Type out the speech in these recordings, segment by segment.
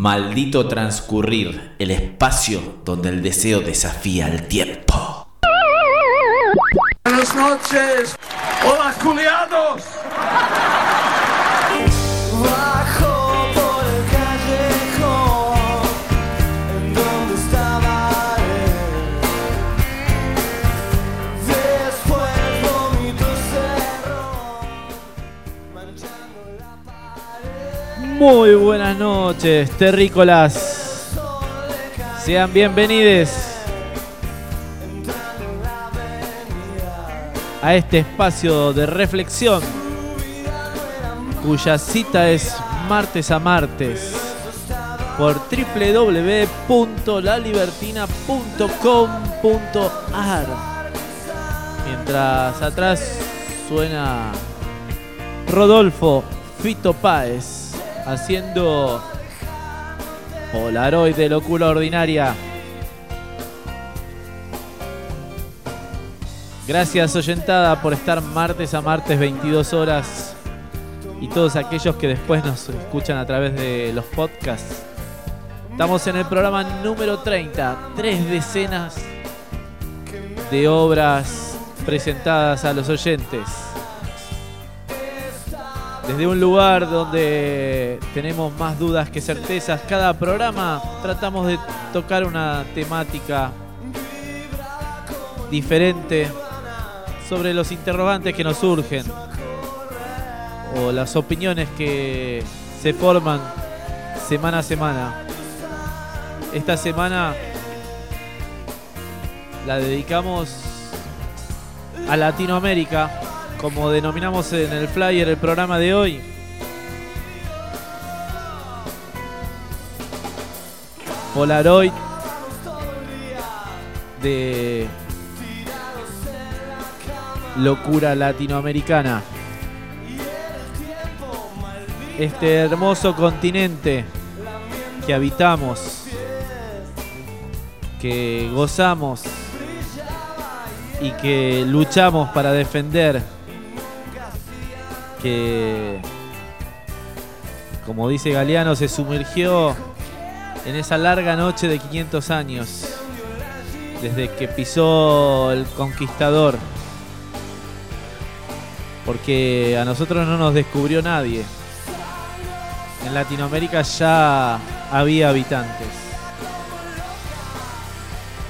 Maldito transcurrir, el espacio donde el deseo desafía el tiempo. Buenas noches. Hola, culiados. Muy buenas noches, terrícolas. Sean bienvenidos a este espacio de reflexión cuya cita es martes a martes por www.lalibertina.com.ar Mientras atrás suena Rodolfo Fito Páez haciendo Polaroid de locura ordinaria. Gracias oyentada por estar martes a martes 22 horas y todos aquellos que después nos escuchan a través de los podcasts. Estamos en el programa número 30, tres decenas de obras presentadas a los oyentes. Desde un lugar donde tenemos más dudas que certezas, cada programa tratamos de tocar una temática diferente sobre los interrogantes que nos surgen o las opiniones que se forman semana a semana. Esta semana la dedicamos a Latinoamérica, como denominamos en el flyer el programa de hoy. Polaroid de locura latinoamericana. Este hermoso continente que habitamos, que gozamos y que luchamos para defender, que, como dice Galeano, se sumergió en esa larga noche de 500 años, desde que pisó el conquistador, porque a nosotros no nos descubrió nadie. En Latinoamérica ya había habitantes.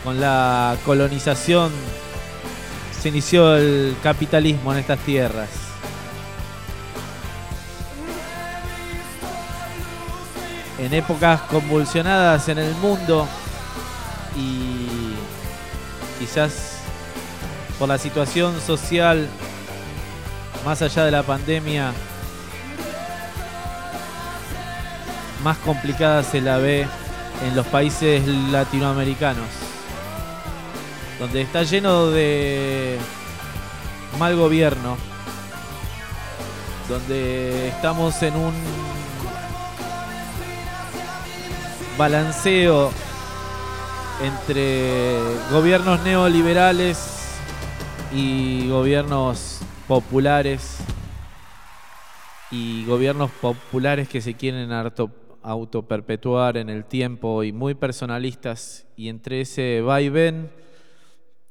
Con la colonización se inició el capitalismo en estas tierras. En épocas convulsionadas en el mundo y quizás por la situación social más allá de la pandemia más complicada se la ve en los países latinoamericanos donde está lleno de mal gobierno, donde estamos en un balanceo entre gobiernos neoliberales y gobiernos populares y gobiernos populares que se quieren autoperpetuar en el tiempo y muy personalistas y entre ese vaivén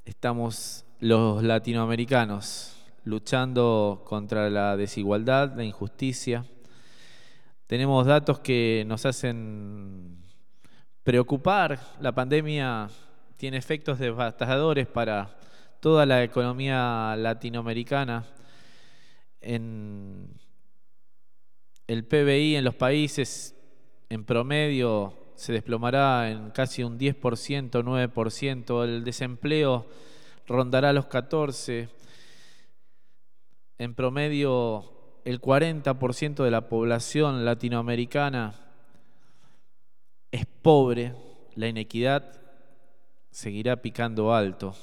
estamos los latinoamericanos luchando contra la desigualdad, la injusticia. Tenemos datos que nos hacen preocupar. La pandemia tiene efectos devastadores para toda la economía latinoamericana. En el PBI en los países en promedio se desplomará en casi un 10%, 9%, el desempleo rondará los 14%, en promedio el 40% de la población latinoamericana es pobre, la inequidad seguirá picando alto.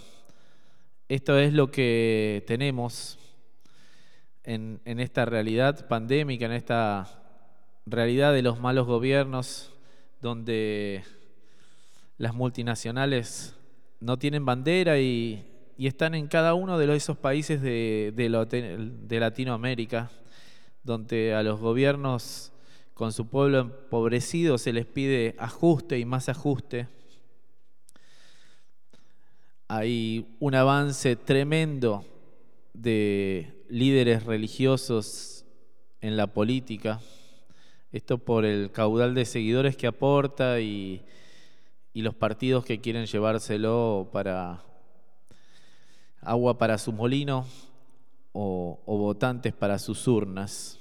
Esto es lo que tenemos en, esta realidad pandémica, en esta realidad de los malos gobiernos, donde las multinacionales no tienen bandera y, están en cada uno de esos países de Latinoamérica, donde a los gobiernos Con su pueblo empobrecido se les pide ajuste y más ajuste. Hay un avance tremendo de líderes religiosos en la política. Esto por el caudal de seguidores que aporta y, los partidos que quieren llevárselo para agua para su molino o votantes para sus urnas.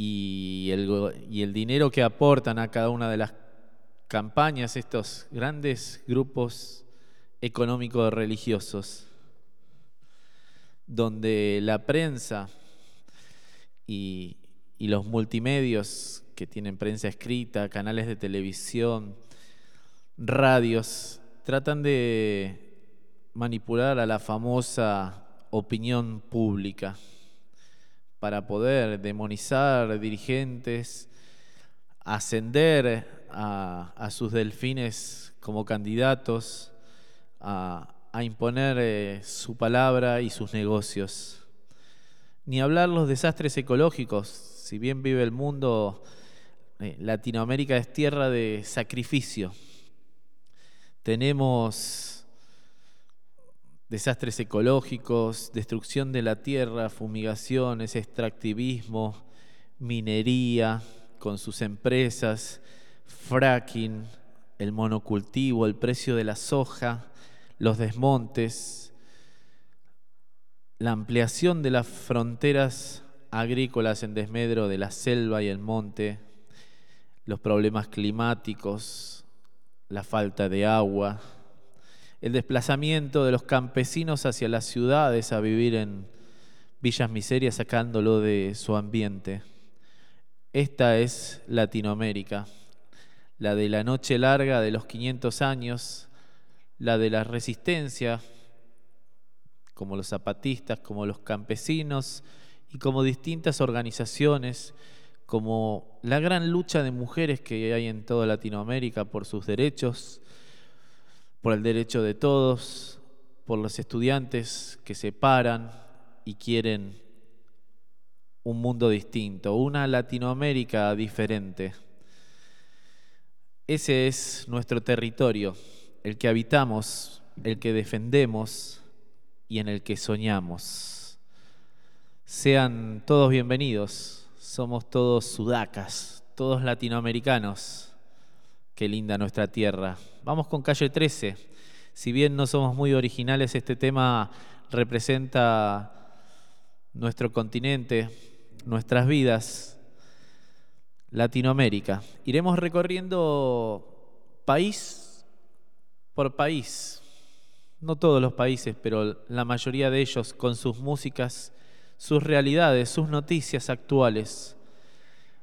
Y el, dinero que aportan a cada una de las campañas estos grandes grupos económicos religiosos, donde la prensa y los multimedios que tienen prensa escrita, canales de televisión, radios, tratan de manipular a la famosa opinión pública para poder demonizar dirigentes, ascender a, sus delfines como candidatos, a, a imponer eh, su palabra y sus negocios. Ni hablar los desastres ecológicos. Si bien vive el mundo, eh, Latinoamérica es tierra de sacrificio. Tenemos desastres ecológicos, destrucción de la tierra, fumigaciones, extractivismo, minería con sus empresas, fracking, el monocultivo, el precio de la soja, los desmontes, la ampliación de las fronteras agrícolas en desmedro de la selva y el monte, los problemas climáticos, la falta de agua, el desplazamiento de los campesinos hacia las ciudades a vivir en villas miserias sacándolo de su ambiente. Esta es Latinoamérica, la de la noche larga de los 500 años, la de la resistencia, como los zapatistas, como los campesinos y como distintas organizaciones, como la gran lucha de mujeres que hay en toda Latinoamérica por sus derechos, por el derecho de todos, por los estudiantes que se paran y quieren un mundo distinto, una Latinoamérica diferente. Ese es nuestro territorio, el que habitamos, el que defendemos y en el que soñamos. Sean todos bienvenidos, somos todos sudacas, todos latinoamericanos. Qué linda nuestra tierra. Vamos con calle 13. Si bien no somos muy originales, este tema representa nuestro continente, nuestras vidas, Latinoamérica. Iremos recorriendo país por país, no todos los países, pero la mayoría de ellos con sus músicas, sus realidades, sus noticias actuales.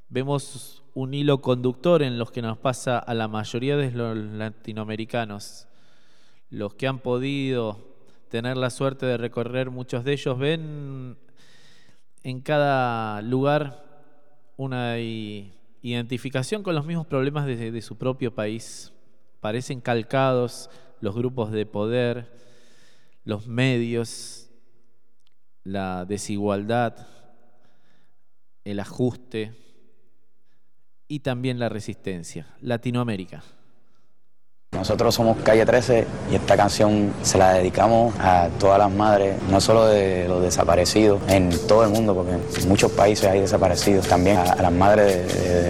Vemos un hilo conductor en los que nos pasa a la mayoría de los latinoamericanos. Los que han podido tener la suerte de recorrer muchos de ellos ven en cada lugar una identificación con los mismos problemas de, de su propio país. Parecen calcados los grupos de poder, los medios, la desigualdad, el ajuste y también la resistencia. Latinoamérica. Nosotros somos Calle 13 y esta canción se la dedicamos a todas las madres, no solo de los desaparecidos, en todo el mundo, porque en muchos países hay desaparecidos, también a, las madres de-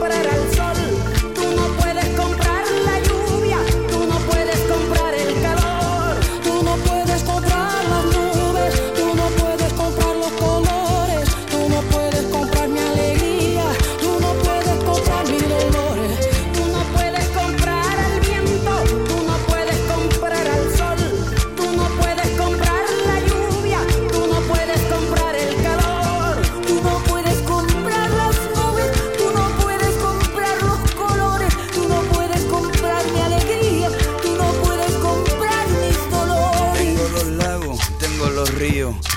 puedes comprar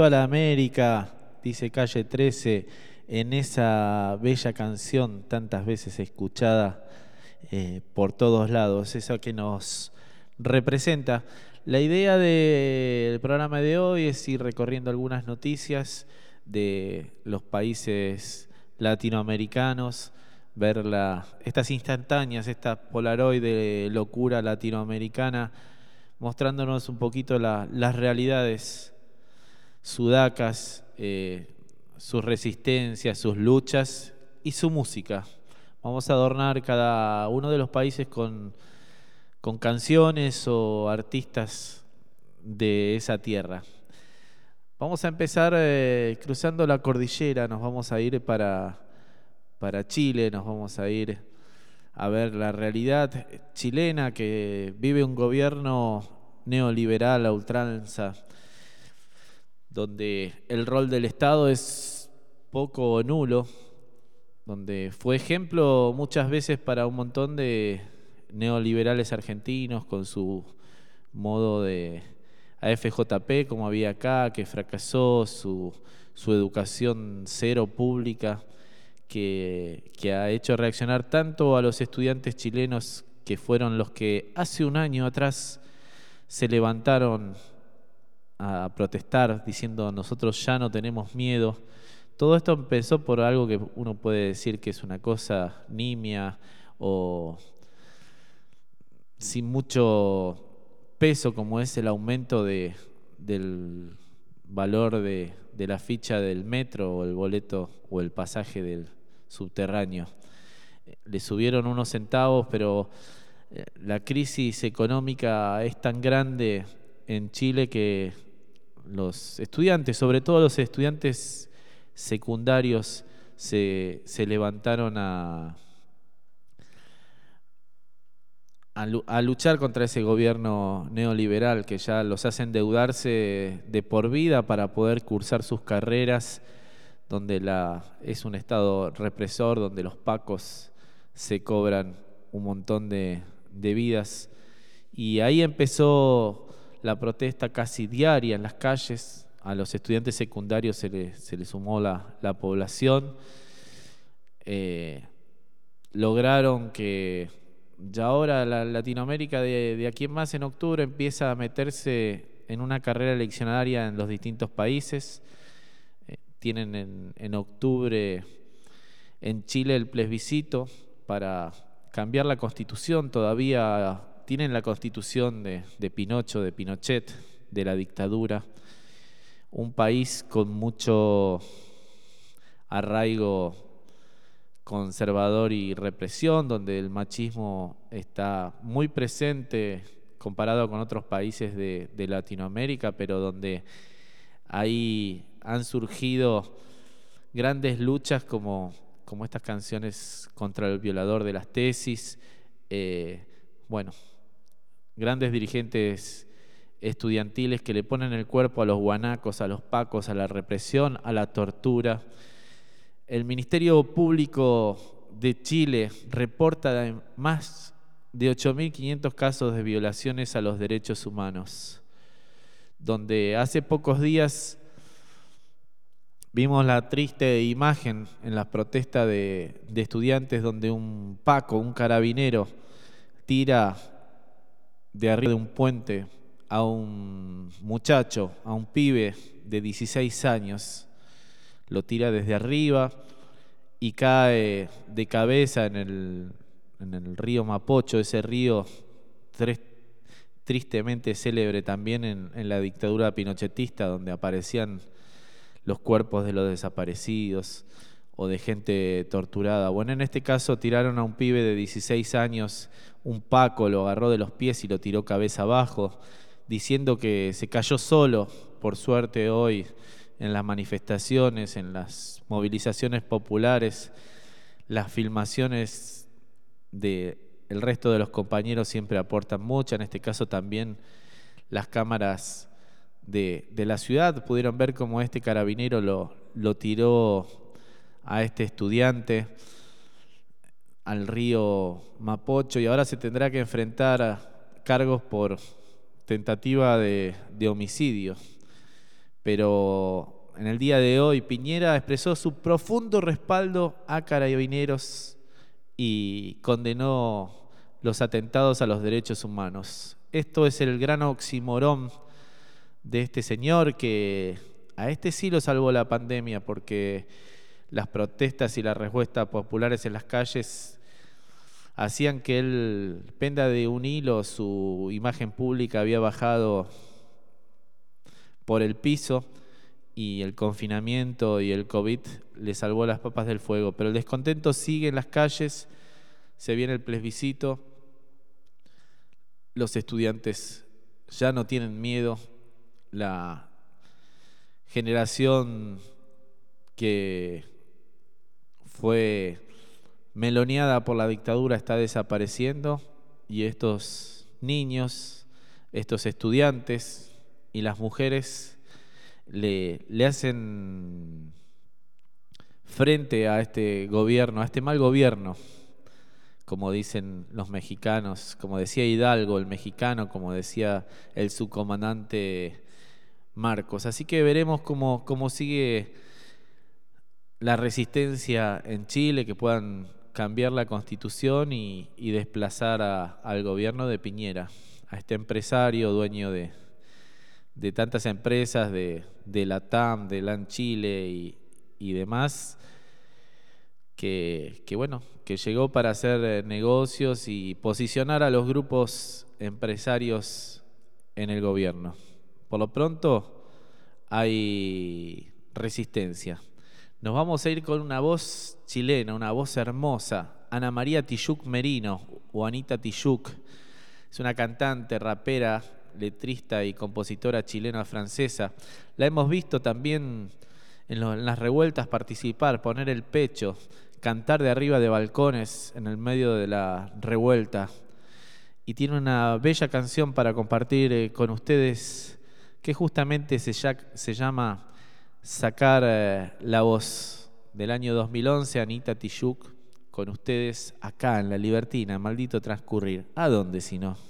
viva la América, dice Calle 13 en esa bella canción tantas veces escuchada eh, por todos lados, esa que nos representa. La idea del programa de hoy es ir recorriendo algunas noticias de los países latinoamericanos, ver la- estas instantáneas, esta polaroid de locura latinoamericana, mostrándonos un poquito la- las realidades sudacas, eh, sus resistencias, sus luchas y su música. Vamos a adornar cada uno de los países con, con canciones o artistas de esa tierra. Vamos a empezar eh, cruzando la cordillera, nos vamos a ir para, para Chile, nos vamos a ir a ver la realidad chilena que vive un gobierno neoliberal a ultranza donde el rol del Estado es poco o nulo, donde fue ejemplo muchas veces para un montón de neoliberales argentinos con su modo de AFJP como había acá, que fracasó, su, su educación cero pública, que, que ha hecho reaccionar tanto a los estudiantes chilenos que fueron los que hace un año atrás se levantaron a protestar diciendo nosotros ya no tenemos miedo. Todo esto empezó por algo que uno puede decir que es una cosa nimia o sin mucho peso como es el aumento de, del valor de, de la ficha del metro o el boleto o el pasaje del subterráneo. Le subieron unos centavos, pero eh, la crisis económica es tan grande en Chile que los estudiantes, sobre todo los estudiantes secundarios, se, levantaron a, luchar contra ese gobierno neoliberal que ya los hace endeudarse de por vida para poder cursar sus carreras, donde es un estado represor, donde los pacos se cobran un montón de, de vidas. Y ahí empezó la protesta casi diaria en las calles. A los estudiantes secundarios se le, se sumó la, la población. Eh, lograron que ya ahora la Latinoamérica de, de, aquí en más en octubre empieza a meterse en una carrera eleccionaria en los distintos países. Eh, tienen en, en octubre en Chile el plebiscito para cambiar la constitución, todavía tienen la constitución de, Pinocho, de Pinochet, de la dictadura, un país con mucho arraigo conservador y represión, donde el machismo está muy presente comparado con otros países de, Latinoamérica, pero donde ahí han surgido grandes luchas como como estas canciones contra el violador de las tesis. Eh, bueno, grandes dirigentes estudiantiles que le ponen el cuerpo a los guanacos, a los pacos, a la represión, a la tortura. El Ministerio Público de Chile reporta más de 8.500 casos de violaciones a los derechos humanos, donde hace pocos días Vimos la triste imagen en la protesta de, de, estudiantes donde un Paco, un carabinero, tira de arriba de un puente a un muchacho, a un pibe de 16 años. Lo tira desde arriba y cae de cabeza en el, en el río Mapocho, ese río tristemente célebre también en, en la dictadura pinochetista, donde aparecían los cuerpos de los desaparecidos o de gente torturada. Bueno, en este caso tiraron a un pibe de 16 años, un Paco lo agarró de los pies y lo tiró cabeza abajo, diciendo que se cayó solo, por suerte hoy, en las manifestaciones, en las movilizaciones populares, las filmaciones de el resto de los compañeros siempre aportan mucho, en este caso también las cámaras de, de, la ciudad. Pudieron ver cómo este carabinero lo, lo tiró a este estudiante al río Mapocho y ahora se tendrá que enfrentar a cargos por tentativa de, homicidio. Pero en el día de hoy Piñera expresó su profundo respaldo a carabineros y condenó los atentados a los derechos humanos. Esto es el gran oximorón de este señor que a este sí lo salvó la pandemia porque las protestas y las respuestas populares en las calles hacían que él penda de un hilo, su imagen pública había bajado por el piso y el confinamiento y el COVID le salvó las papas del fuego. Pero el descontento sigue en las calles, se viene el plebiscito, los estudiantes ya no tienen miedo, la generación que fue meloneada por la dictadura está desapareciendo y estos niños, estos estudiantes y las mujeres le, le hacen frente a este gobierno, a este mal gobierno, como dicen los mexicanos, como decía Hidalgo, el mexicano, como decía el subcomandante Marcos. Así que veremos cómo, cómo sigue la resistencia en Chile, que puedan cambiar la constitución y, desplazar al gobierno de Piñera, a este empresario dueño de, de tantas empresas, de, de la TAM, de LAN Chile y, y demás, que, que, bueno, que llegó para hacer eh, negocios y posicionar a los grupos empresarios en el gobierno. Por lo pronto hay resistencia. Nos vamos a ir con una voz chilena, una voz hermosa, Ana María Tijoux Merino o Anita Tijoux. Es una cantante, rapera, letrista y compositora chilena-francesa. La hemos visto también en, las revueltas participar, poner el pecho, cantar de arriba de balcones en el medio de la revuelta. Y tiene una bella canción para compartir eh, con ustedes que justamente se llama Sacar eh, la voz del año 2011, Anita Tijoux, con ustedes acá en La Libertina, maldito transcurrir. ¿A dónde si no?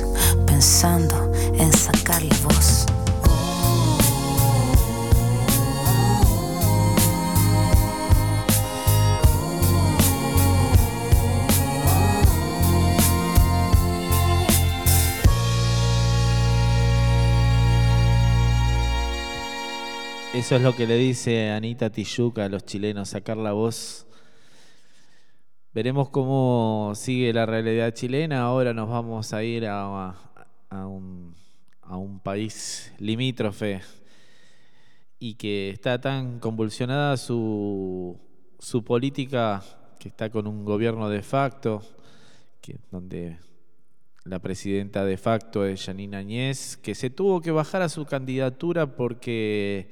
pensando en sacarle voz. Eso es lo que le dice Anita Tijuca a los chilenos, sacar la voz. Veremos cómo sigue la realidad chilena. Ahora nos vamos a ir a, país limítrofe y que está tan convulsionada su, su política, que está con un gobierno de facto, que, donde la presidenta de facto es Janine Añez, que se tuvo que bajar a su candidatura porque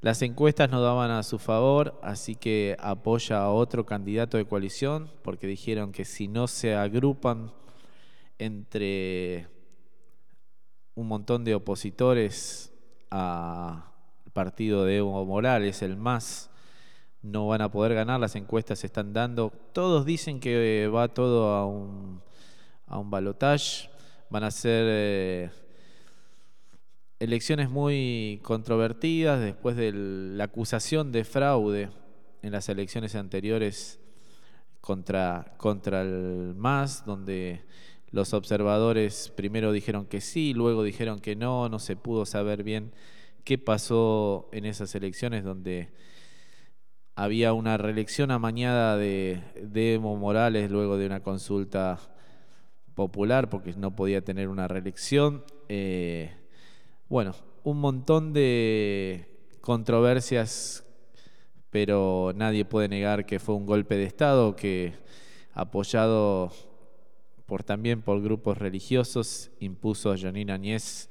las encuestas no daban a su favor, así que apoya a otro candidato de coalición, porque dijeron que si no se agrupan entre un montón de opositores al partido de Evo Morales, el MAS, no van a poder ganar, las encuestas se están dando. Todos dicen que va todo a un, a un balotage, van a ser... Eh, elecciones muy controvertidas después de la acusación de fraude en las elecciones anteriores contra, contra el MAS, donde los observadores primero dijeron que sí, luego dijeron que no, no se pudo saber bien qué pasó en esas elecciones donde había una reelección amañada de, de Evo Morales luego de una consulta popular porque no podía tener una reelección. Eh, bueno, un montón de controversias, pero nadie puede negar que fue un golpe de Estado que, apoyado también por grupos religiosos, impuso a Janine Añez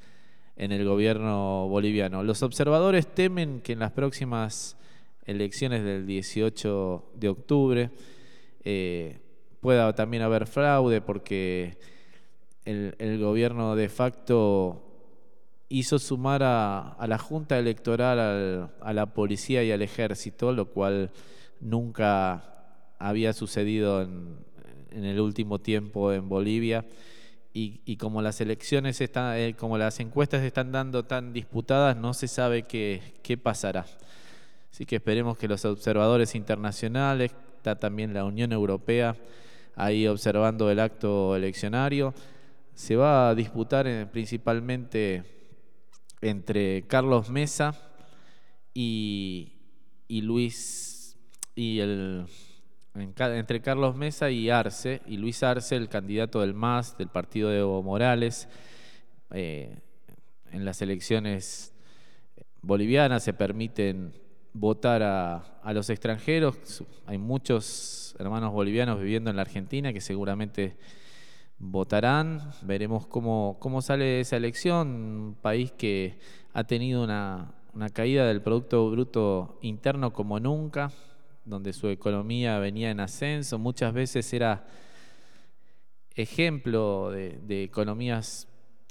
en el gobierno boliviano. Los observadores temen que en las próximas elecciones del 18 de octubre eh, pueda también haber fraude porque el, el gobierno de facto hizo sumar a, la Junta Electoral, a la policía y al ejército, lo cual nunca había sucedido en, el último tiempo en Bolivia. Y, como las elecciones están, eh, como las encuestas están dando tan disputadas, no se sabe qué, qué pasará. Así que esperemos que los observadores internacionales, está también la Unión Europea ahí observando el acto eleccionario. Se va a disputar principalmente entre Carlos Mesa y, Luis y el entre Carlos Mesa y Arce, y Luis Arce, el candidato del MAS, del partido de Evo Morales, eh, en las elecciones bolivianas se permiten votar a, los extranjeros. Hay muchos hermanos bolivianos viviendo en la Argentina que seguramente votarán, veremos cómo, cómo sale esa elección, un país que ha tenido una, caída del Producto Bruto Interno como nunca, donde su economía venía en ascenso, muchas veces era ejemplo de, economías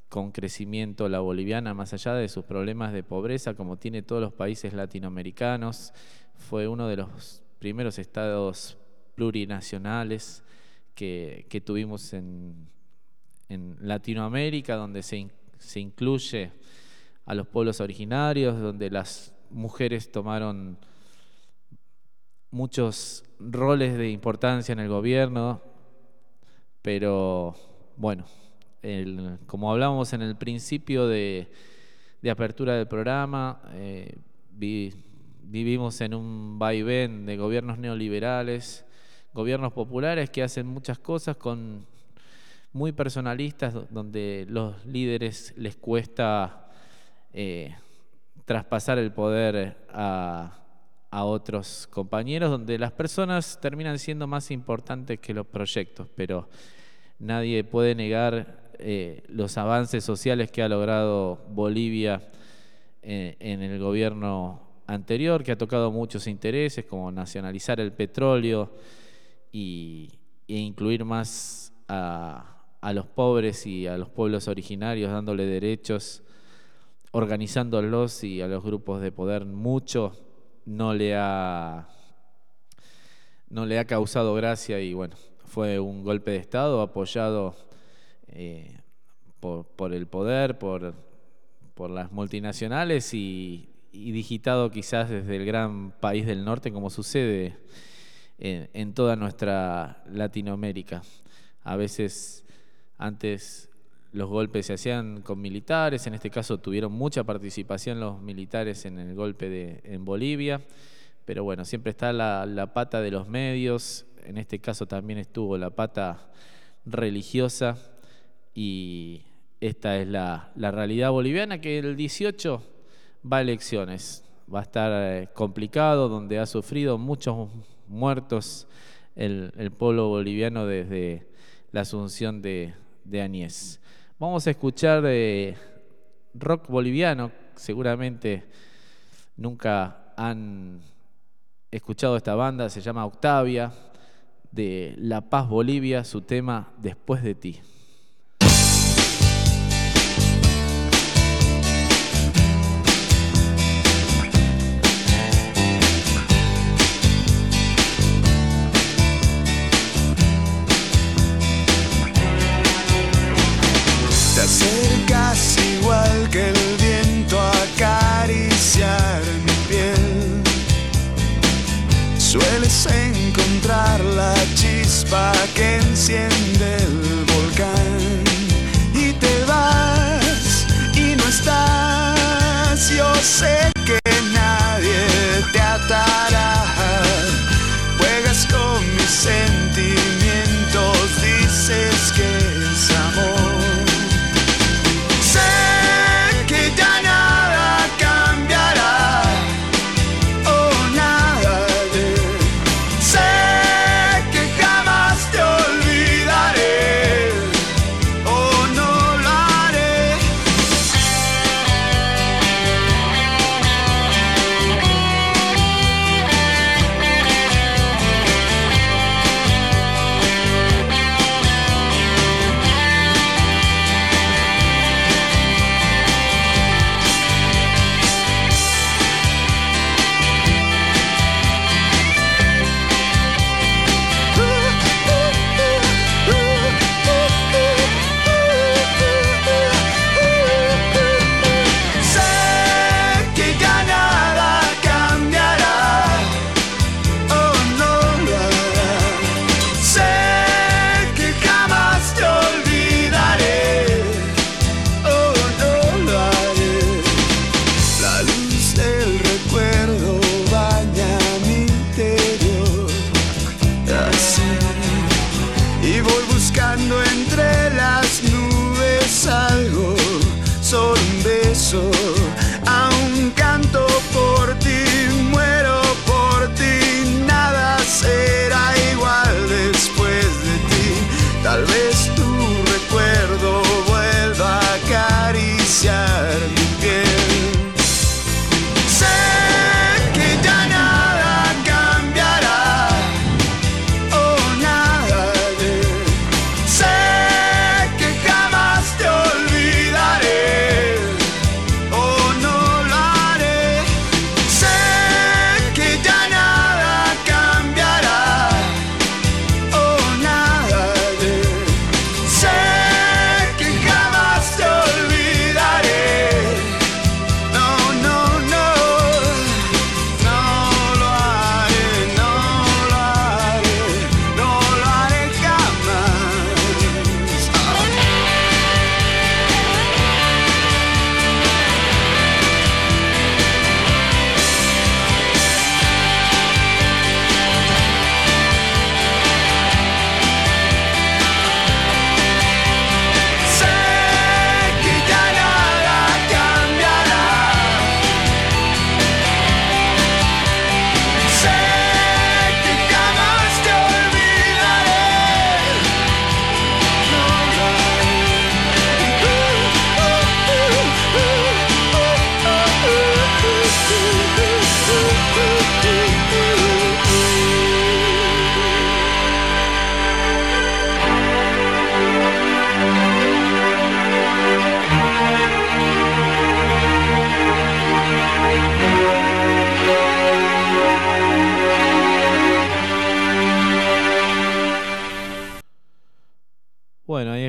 con crecimiento la boliviana, más allá de sus problemas de pobreza, como tiene todos los países latinoamericanos, fue uno de los primeros estados plurinacionales que, tuvimos en, Latinoamérica, donde se, se incluye a los pueblos originarios, donde las mujeres tomaron muchos roles de importancia en el gobierno, pero bueno, como hablamos en el principio de, apertura del programa, eh, vivimos en un vaivén de gobiernos neoliberales gobiernos populares que hacen muchas cosas con muy personalistas, donde los líderes les cuesta eh, traspasar el poder a, otros compañeros, donde las personas terminan siendo más importantes que los proyectos, pero nadie puede negar eh, los avances sociales que ha logrado Bolivia en el gobierno anterior, que ha tocado muchos intereses, como nacionalizar el petróleo y, e incluir más a, los pobres y a los pueblos originarios, dándole derechos, organizándolos y a los grupos de poder mucho, no le ha, no le ha causado gracia y bueno, fue un golpe de Estado apoyado eh, por, el poder, por, por las multinacionales y, y digitado quizás desde el gran país del norte, como sucede en, toda nuestra Latinoamérica. A veces antes los golpes se hacían con militares, en este caso tuvieron mucha participación los militares en el golpe de, en Bolivia, pero bueno, siempre está la, pata de los medios, en este caso también estuvo la pata religiosa y esta es la, realidad boliviana que el 18 va a elecciones. Va a estar eh, complicado, donde ha sufrido muchos muertos el, pueblo boliviano desde la asunción de, de Añez. Vamos a escuchar eh, rock boliviano, seguramente nunca han escuchado esta banda, se llama Octavia, de La Paz Bolivia, su tema Después de ti.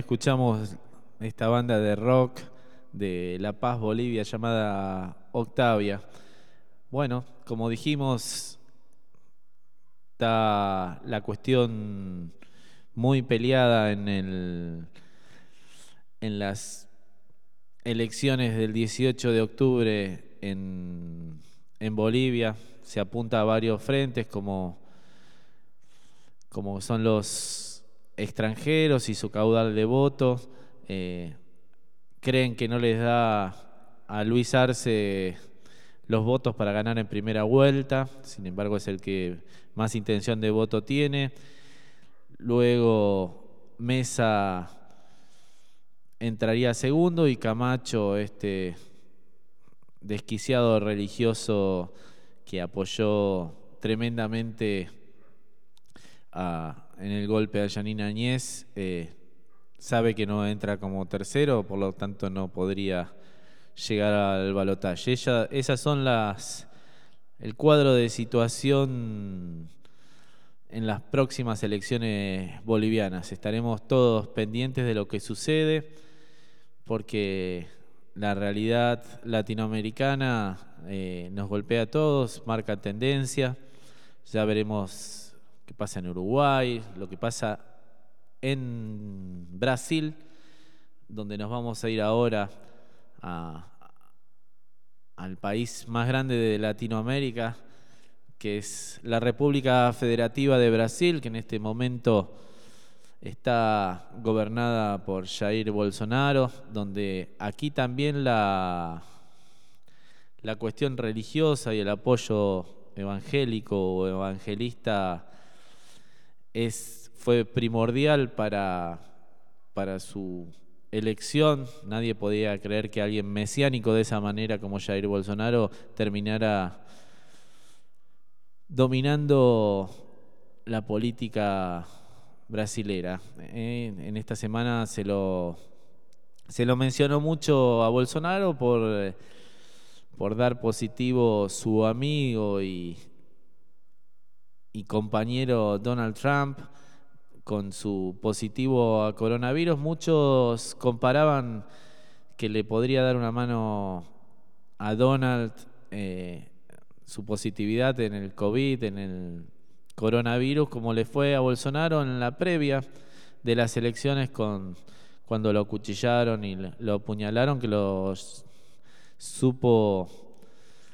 Escuchamos esta banda de rock de La Paz, Bolivia, llamada Octavia. Bueno, como dijimos, está la cuestión muy peleada en, el, en las elecciones del 18 de octubre en, en Bolivia. Se apunta a varios frentes como, como son los extranjeros y su caudal de votos. Eh, creen que no les da a Luis Arce los votos para ganar en primera vuelta, sin embargo es el que más intención de voto tiene. Luego Mesa entraría segundo y Camacho, este desquiciado religioso que apoyó tremendamente en el golpe a Janine Añez, eh, sabe que no entra como tercero, por lo tanto no podría llegar al balotaje. Esas son las el cuadro de situación en las próximas elecciones bolivianas. Estaremos todos pendientes de lo que sucede porque la realidad latinoamericana eh, nos golpea a todos, marca tendencia. Ya veremos qué pasa en Uruguay, lo que pasa en Brasil, donde nos vamos a ir ahora al país más grande de Latinoamérica, que es la República Federativa de Brasil, que en este momento está gobernada por Jair Bolsonaro, donde aquí también la, la cuestión religiosa y el apoyo evangélico o evangelista es, fue primordial para, para su elección. Nadie podía creer que alguien mesiánico de esa manera como Jair Bolsonaro terminara dominando la política brasilera. En esta semana se lo, se lo mencionó mucho a Bolsonaro por, por dar positivo su amigo y, compañero Donald Trump con su positivo a coronavirus. Muchos comparaban que le podría dar una mano a Donald eh, su positividad en el COVID, en el coronavirus, como le fue a Bolsonaro en la previa de las elecciones con cuando lo cuchillaron y lo apuñalaron, que lo supo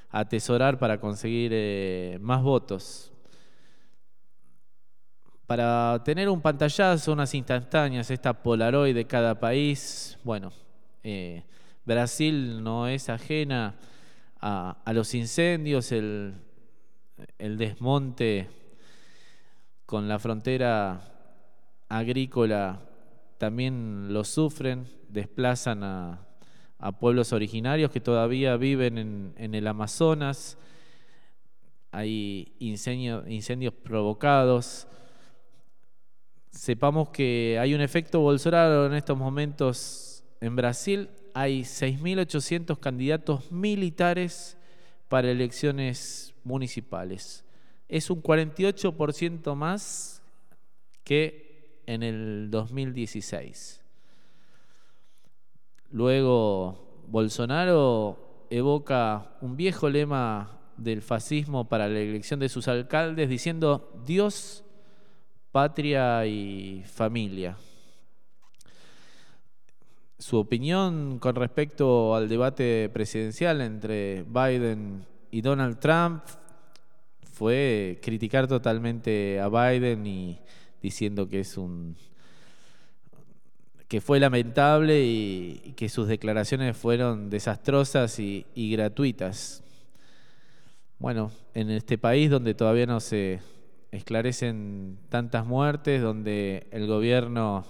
atesorar para conseguir eh, más votos. Para tener un pantallazo, unas instantáneas, esta Polaroid de cada país, bueno, eh, Brasil no es ajena a, los incendios, el desmonte con la frontera agrícola también lo sufren, desplazan a, pueblos originarios que todavía viven en, el Amazonas, hay incendios provocados. Sepamos que hay un efecto Bolsonaro en estos momentos en Brasil. Hay 6.800 candidatos militares para elecciones municipales es un 48% más que en el 2016. Luego, Bolsonaro evoca un viejo lema del fascismo para la elección de sus alcaldes diciendo Dios, patria y familia. Su opinión con respecto al debate presidencial entre Biden y Donald Trump fue criticar totalmente a Biden y diciendo que es un que fue lamentable y, que sus declaraciones fueron desastrosas y, gratuitas. Bueno, en este país donde todavía no se esclarecen tantas muertes, donde el gobierno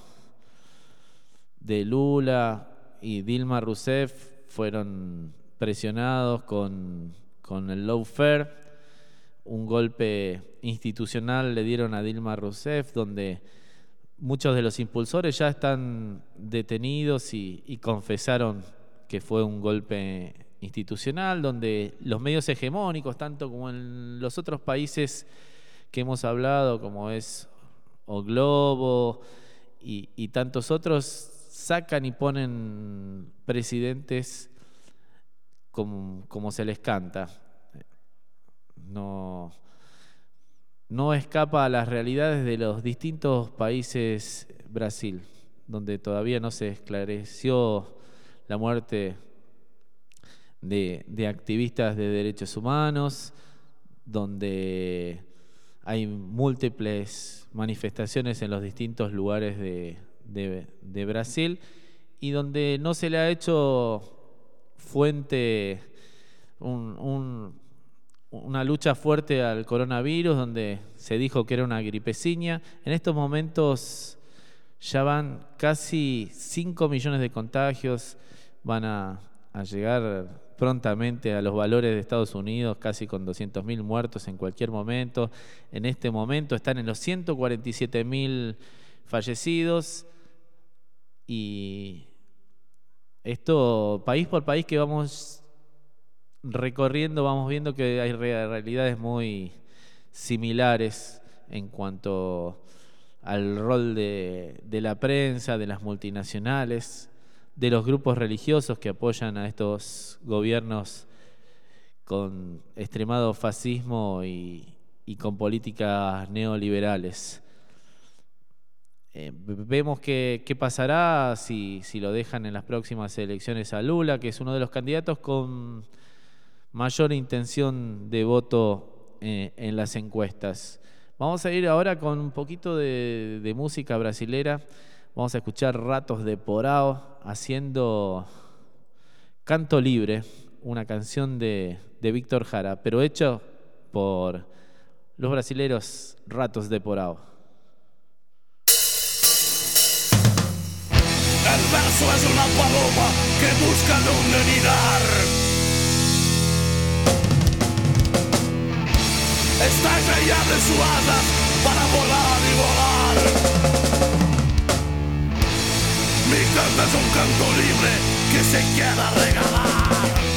de Lula y Dilma Rousseff fueron presionados con, con el lawfare, un golpe institucional le dieron a Dilma Rousseff, donde muchos de los impulsores ya están detenidos y, confesaron que fue un golpe institucional, donde los medios hegemónicos, tanto como en los otros países que hemos hablado, como es O Globo y, tantos otros sacan y ponen presidentes como, como se les canta. No, no escapa a las realidades de los distintos países Brasil, donde todavía no se esclareció la muerte de, de activistas de derechos humanos, donde hay múltiples manifestaciones en los distintos lugares de, Brasil y donde no se le ha hecho fuente un- un- una lucha fuerte al coronavirus, donde se dijo que era una gripeciña. En estos momentos ya van casi 5 millones de contagios, van a, a llegar prontamente a los valores de Estados Unidos, casi con 200.000 muertos en cualquier momento. En este momento están en los 147.000 fallecidos y esto país por país que vamos recorriendo, vamos viendo que hay re- realidades muy similares en cuanto al rol de, de la prensa, de las multinacionales, de los grupos religiosos que apoyan a estos gobiernos con extremado fascismo y, y con políticas neoliberales. Eh, vemos que- qué pasará si, si lo dejan en las próximas elecciones a Lula, que es uno de los candidatos con mayor intención de voto eh, en las encuestas. Vamos a ir ahora con un poquito de, de música brasilera. Vamos a escuchar Ratos de Porao haciendo Canto Libre, una canción de, de Víctor Jara, pero hecho por los brasileros Ratos de Porao. El verso es una paloma que busca donde ninar. Estalla y abre sus alas para volar y volar. Mi canto es un canto libre que se quiera regalar.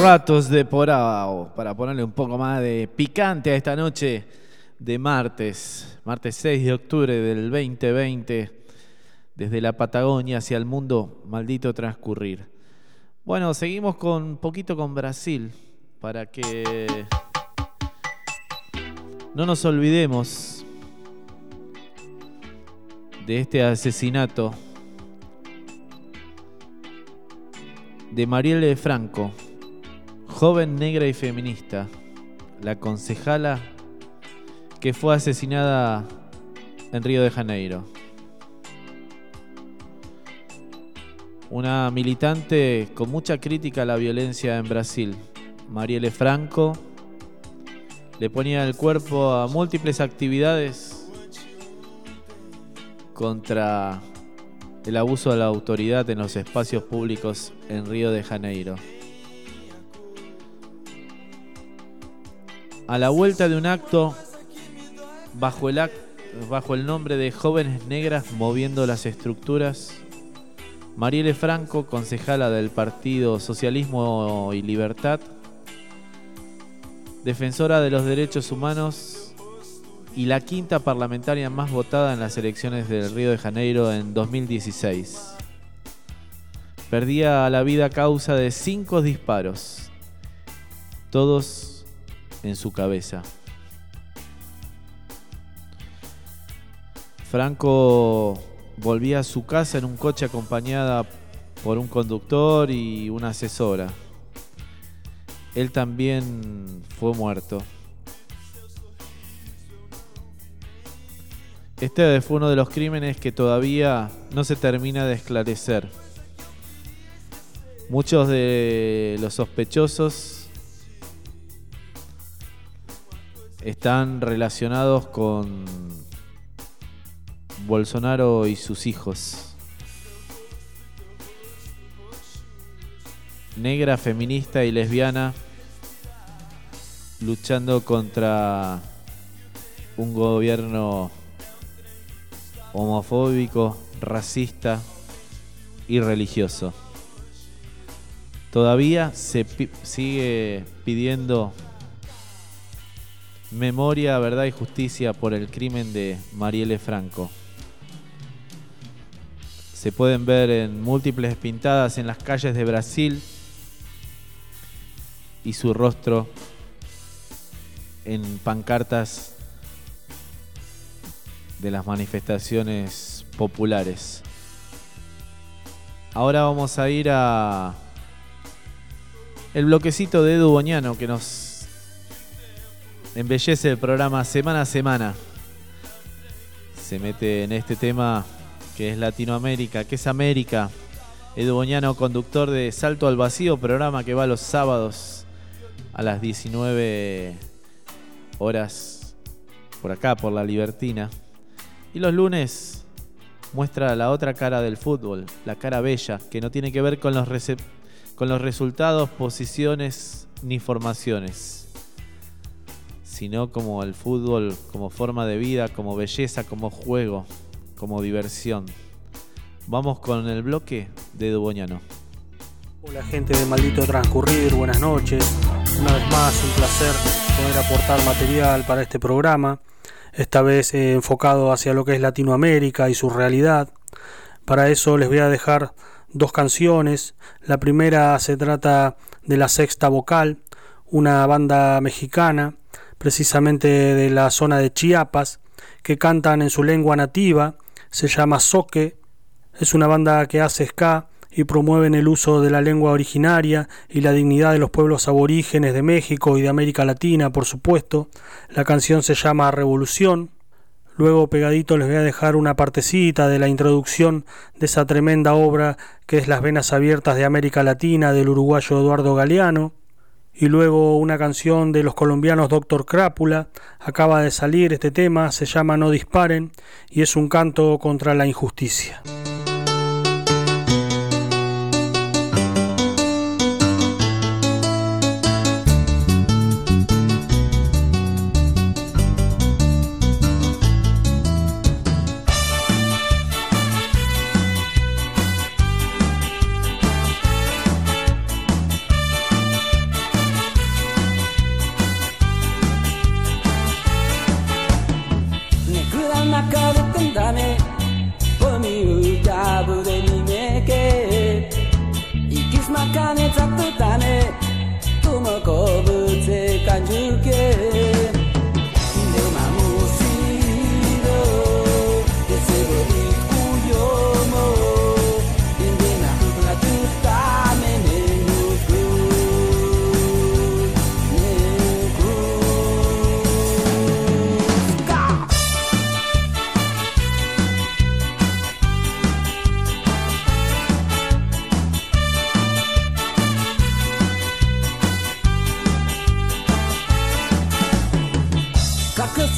Ratos de Porao, para ponerle un poco más de picante a esta noche de martes, martes 6 de octubre del 2020, desde la Patagonia hacia el mundo maldito transcurrir. Bueno, seguimos con un poquito con Brasil, para que no nos olvidemos de este asesinato de Marielle Franco, joven negra y feminista, la concejala que fue asesinada en Río de Janeiro. Una militante con mucha crítica a la violencia en Brasil, Marielle Franco, le ponía el cuerpo a múltiples actividades contra el abuso de la autoridad en los espacios públicos en Río de Janeiro. A la vuelta de un acto bajo el, bajo el nombre de Jóvenes Negras Moviendo las Estructuras, Marielle Franco, concejala del Partido Socialismo y Libertad, defensora de los derechos humanos y la quinta parlamentaria más votada en las elecciones del Río de Janeiro en 2016. Perdía la vida a causa de cinco disparos, todos en su cabeza. Franco volvía a su casa en un coche acompañada por un conductor y una asesora. Él también fue muerto. Este fue uno de los crímenes que todavía no se termina de esclarecer. Muchos de los sospechosos están relacionados con Bolsonaro y sus hijos. Negra, feminista y lesbiana luchando contra un gobierno homofóbico, racista y religioso. Todavía se sigue pidiendo memoria, verdad y justicia por el crimen de Marielle Franco. Se pueden ver en múltiples pintadas en las calles de Brasil y su rostro en pancartas de las manifestaciones populares. Ahora vamos a ir a el bloquecito de Edu Boñano que nos embellece el programa semana a semana. Se mete en este tema que es Latinoamérica, que es América. Edu Boñano, conductor de Salto al Vacío, programa que va los sábados a las 19 horas por acá, por la Libertina. Y los lunes muestra la otra cara del fútbol, la cara bella, que no tiene que ver con los, con los resultados, posiciones ni formaciones, sino como el fútbol, como forma de vida, como belleza, como juego, como diversión. Vamos con el bloque de Duboñano. Hola gente de Maldito Transcurrir, buenas noches. Una vez más, un placer poder aportar material para este programa esta vez eh, enfocado hacia lo que es Latinoamérica y su realidad. Para eso les voy a dejar dos canciones. La primera se trata de La Sexta Vocal, una banda mexicana, precisamente de la zona de Chiapas, que cantan en su lengua nativa, se llama Soque, es una banda que hace ska y promueven el uso de la lengua originaria y la dignidad de los pueblos aborígenes de México y de América Latina, por supuesto. La canción se llama Revolución. Luego pegadito les voy a dejar una partecita de la introducción de esa tremenda obra que es Las Venas Abiertas de América Latina del uruguayo Eduardo Galeano. Y luego una canción de los colombianos Doctor Crápula. Acaba de salir este tema, se llama No Disparen y es un canto contra la injusticia.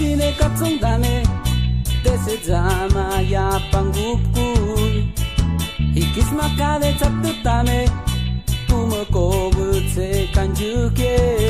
しで勝つためでせざまやパングック Ikis maka de satu tame Tu meko butse kanjuke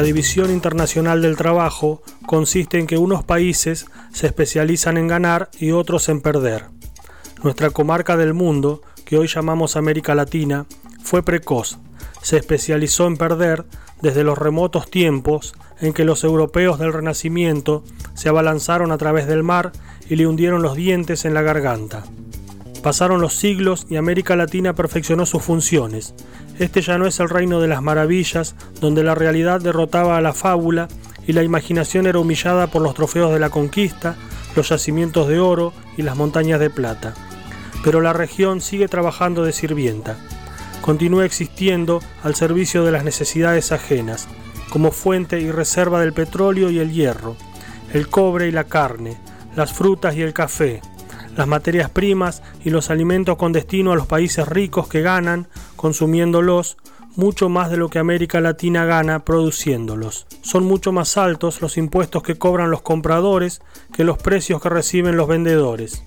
La división internacional del trabajo consiste en que unos países se especializan en ganar y otros en perder. Nuestra comarca del mundo, que hoy llamamos América Latina, fue precoz. Se especializó en perder desde los remotos tiempos en que los europeos del Renacimiento se abalanzaron a través del mar y le hundieron los dientes en la garganta. Pasaron los siglos y América Latina perfeccionó sus funciones. Este ya no es el reino de las maravillas, donde la realidad derrotaba a la fábula y la imaginación era humillada por los trofeos de la conquista, los yacimientos de oro y las montañas de plata. Pero la región sigue trabajando de sirvienta. continúa existiendo al servicio de las necesidades ajenas, como fuente y reserva del petróleo y el hierro, el cobre y la carne, las frutas y el café, las materias primas y los alimentos con destino a los países ricos que ganan, consumiéndolos, mucho más de lo que América Latina gana produciéndolos. Son mucho más altos los impuestos que cobran los compradores que los precios que reciben los vendedores.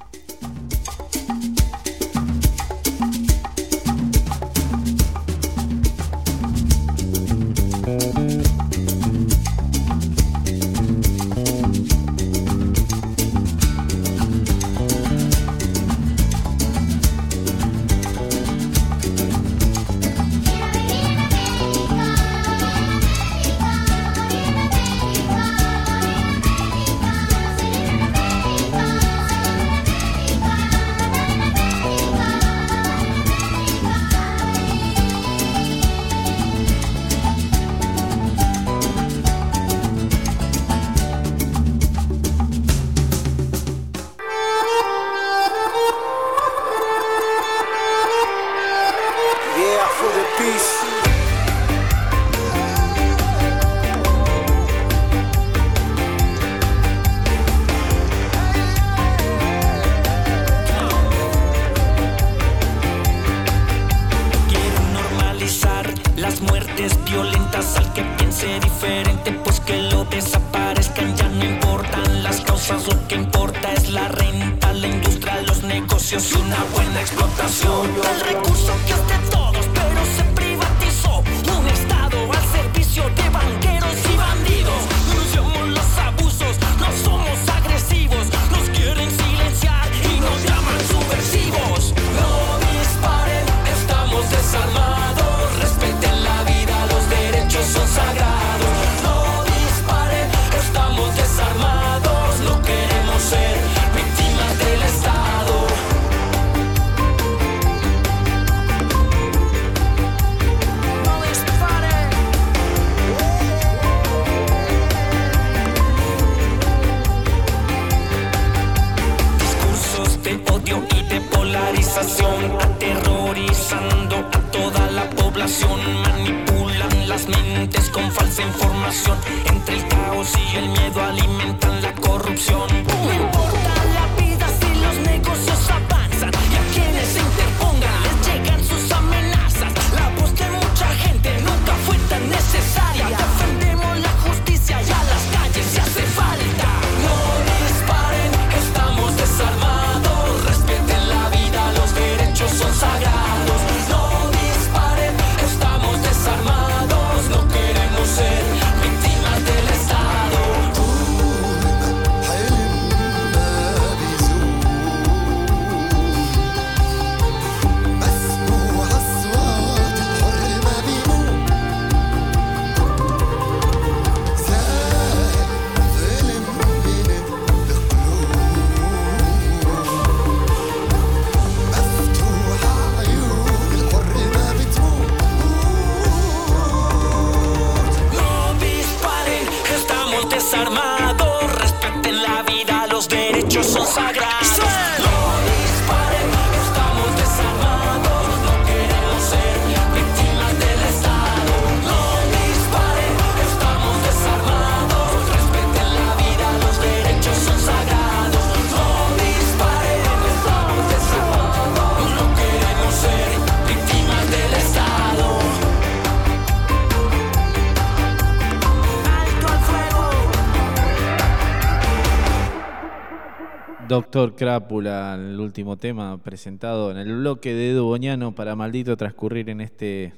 Doctor Crápula, el último tema presentado en el bloque de Edu Boñano para maldito transcurrir en este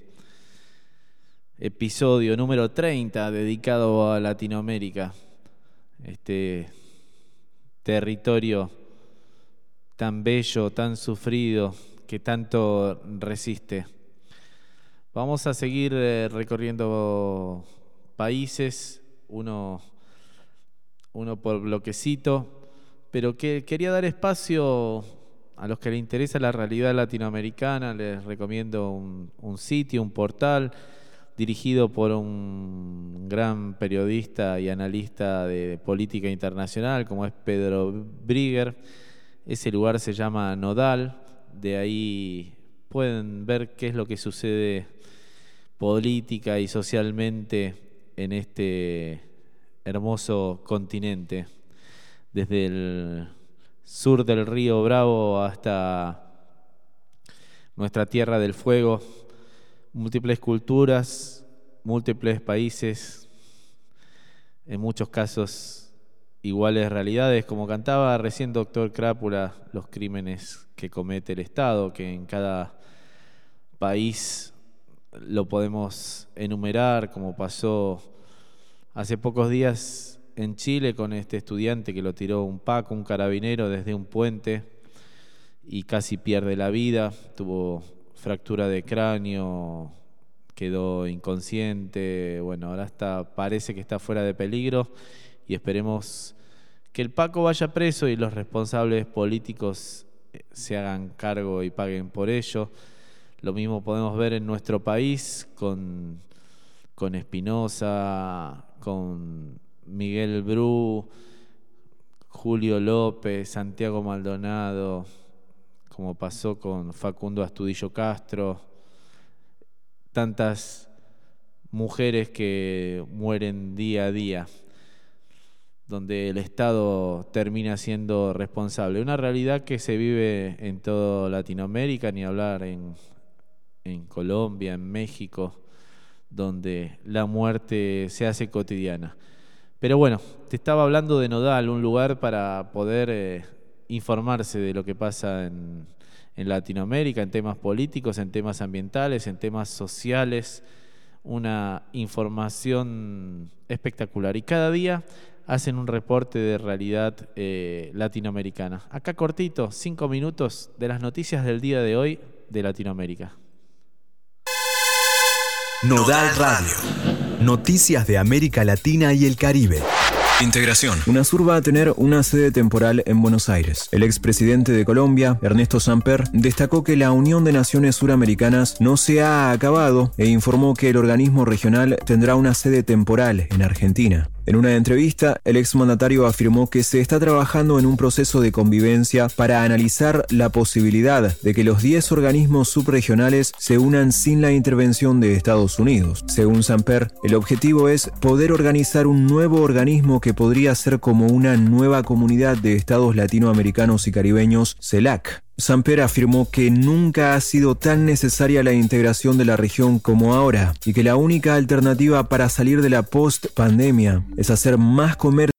episodio número 30 dedicado a Latinoamérica, este territorio tan bello, tan sufrido, que tanto resiste. Vamos a seguir eh, recorriendo países, uno, uno por bloquecito pero que quería dar espacio a los que les interesa la realidad latinoamericana. Les recomiendo un, sitio, un portal dirigido por un gran periodista y analista de política internacional como es Pedro Brigger. Ese lugar se llama Nodal, de ahí pueden ver qué es lo que sucede política y socialmente en este hermoso continente, desde el sur del río Bravo hasta nuestra tierra del fuego, múltiples culturas, múltiples países, en muchos casos iguales realidades, como cantaba recién doctor Crápula, los crímenes que comete el Estado, que en cada país lo podemos enumerar, como pasó hace pocos días en Chile con este estudiante que lo tiró un Paco, un carabinero, desde un puente y casi pierde la vida, tuvo fractura de cráneo, quedó inconsciente, bueno, ahora está, parece que está fuera de peligro y esperemos que el Paco vaya preso y los responsables políticos eh, se hagan cargo y paguen por ello. Lo mismo podemos ver en nuestro país con, con Espinosa, con Miguel Bru, Julio López, Santiago Maldonado, como pasó con Facundo Astudillo Castro, tantas mujeres que mueren día a día, donde el Estado termina siendo responsable. Una realidad que se vive en toda Latinoamérica, ni hablar en, en Colombia, en México, donde la muerte se hace cotidiana. Pero bueno, te estaba hablando de Nodal, un lugar para poder eh, informarse de lo que pasa en, Latinoamérica, en temas políticos, en temas ambientales, en temas sociales, una información espectacular. Y cada día hacen un reporte de realidad eh, latinoamericana. Acá cortito, cinco minutos de las noticias del día de hoy de Latinoamérica. Nodal Radio. Noticias de América Latina y el Caribe. Integración. UNASUR va a tener una sede temporal en Buenos Aires. El expresidente de Colombia, Ernesto Samper, destacó que la Unión de Naciones Suramericanas no se ha acabado e informó que el organismo regional tendrá una sede temporal en Argentina. En una entrevista, el exmandatario afirmó que se está trabajando en un proceso de convivencia para analizar la posibilidad de que los 10 organismos subregionales se unan sin la intervención de Estados Unidos. Según Samper, el objetivo es poder organizar un nuevo organismo que podría ser como una nueva comunidad de estados latinoamericanos y caribeños, CELAC. Samper afirmó que nunca ha sido tan necesaria la integración de la región como ahora y que la única alternativa para salir de la post-pandemia es hacer más comercio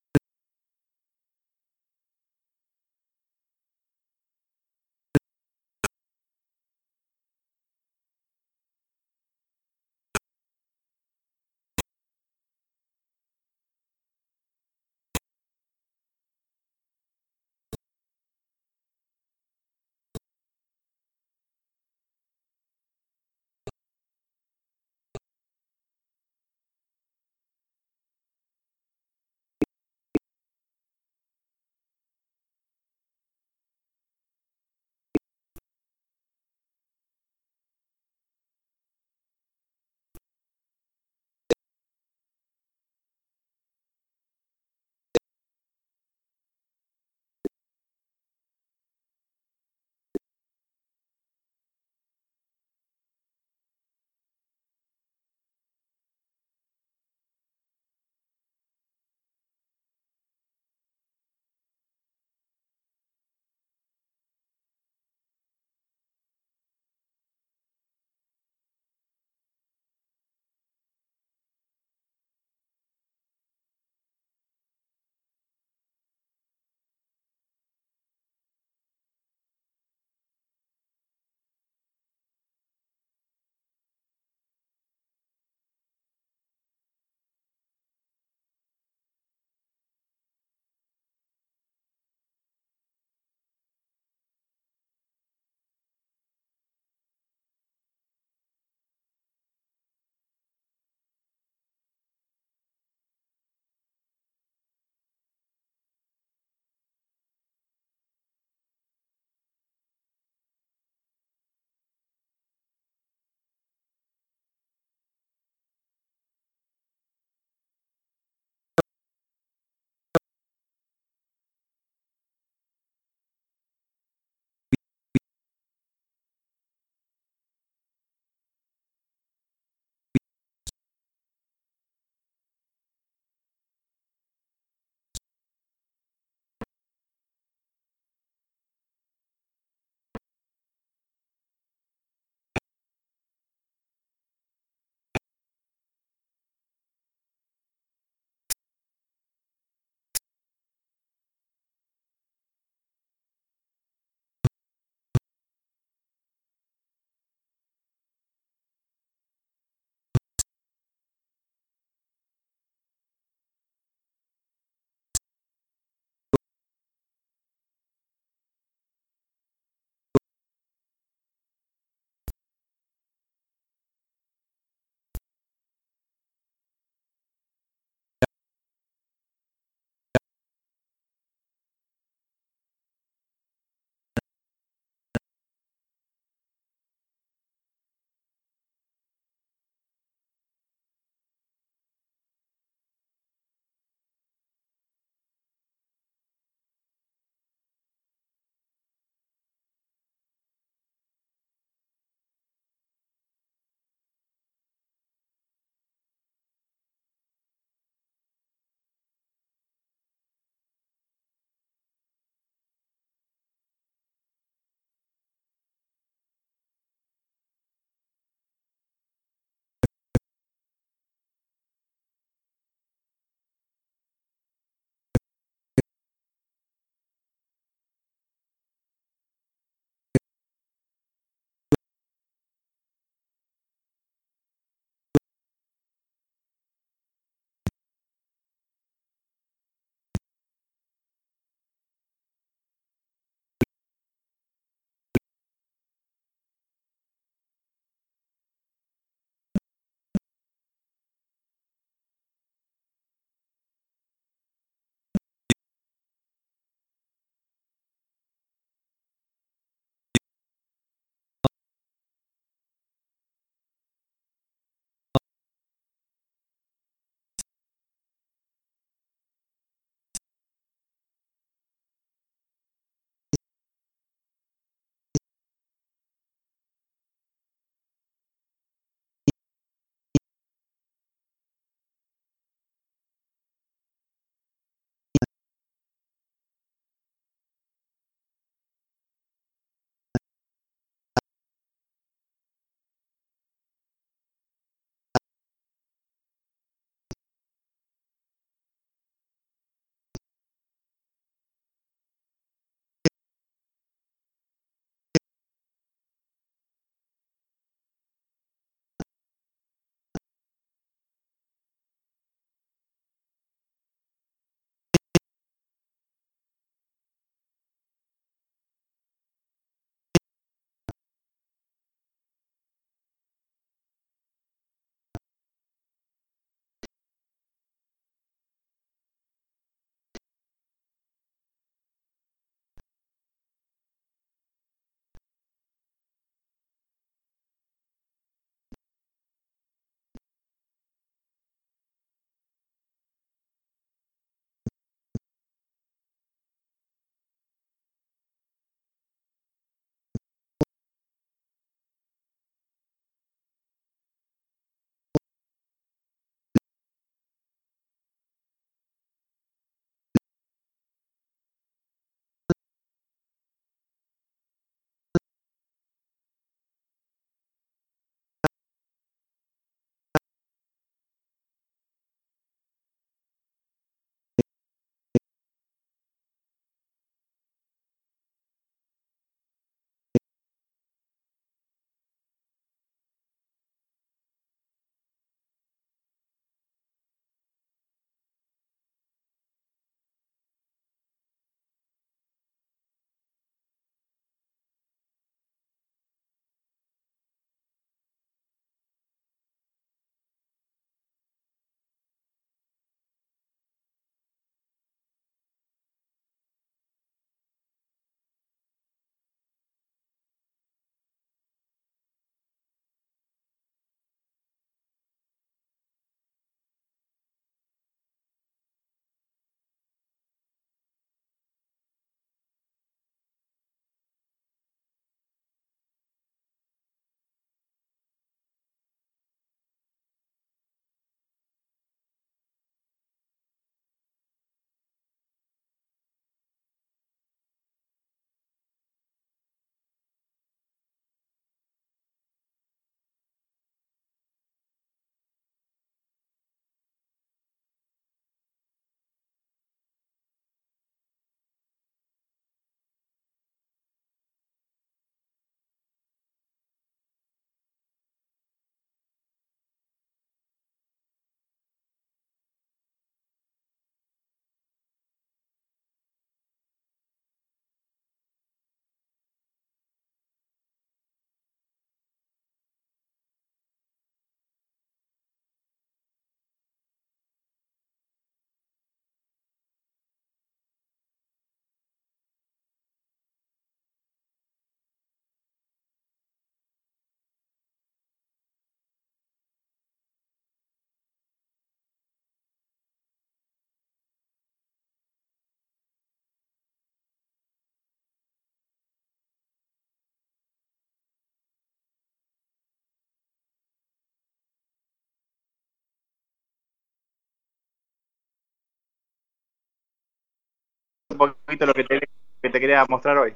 un poquito lo que te, que te quería mostrar hoy.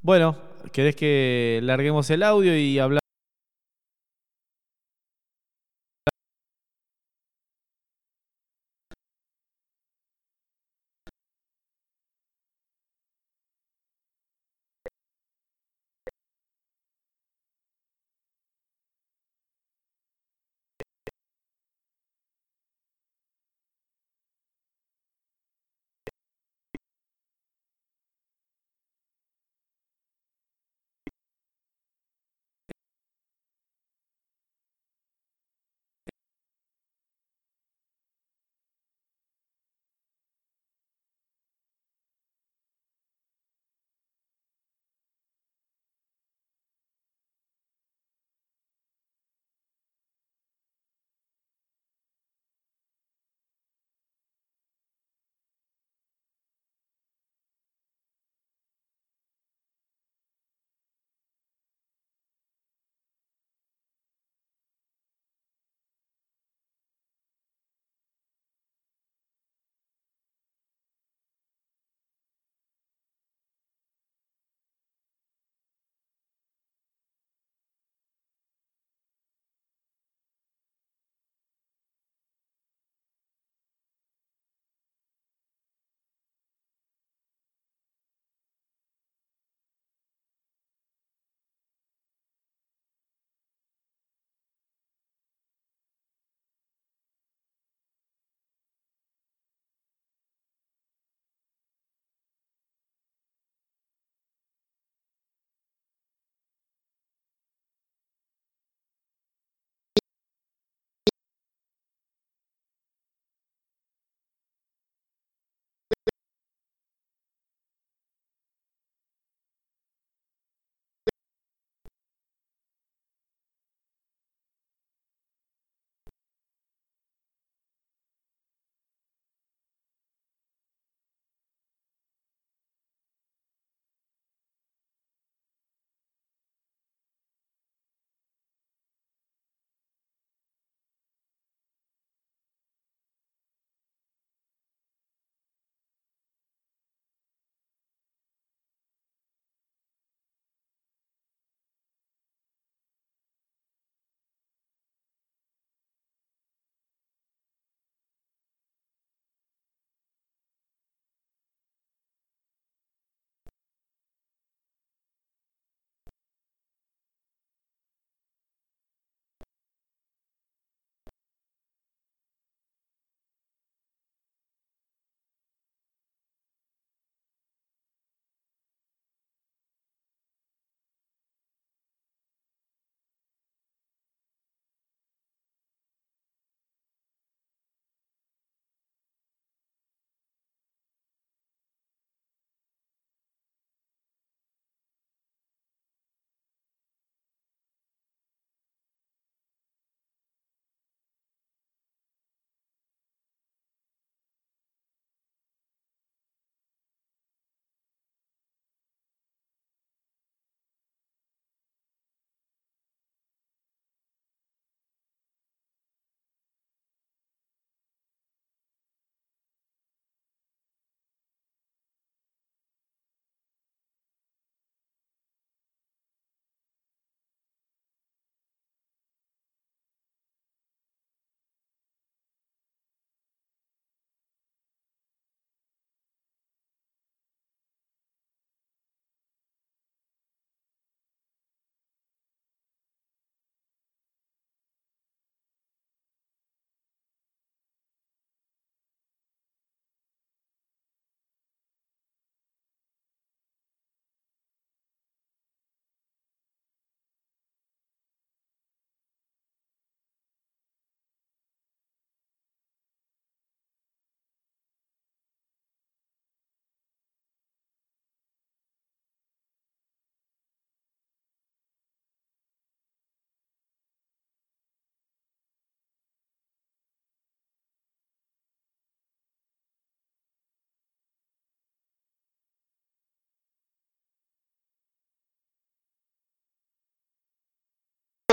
Bueno, ¿querés que larguemos el audio y hablamos?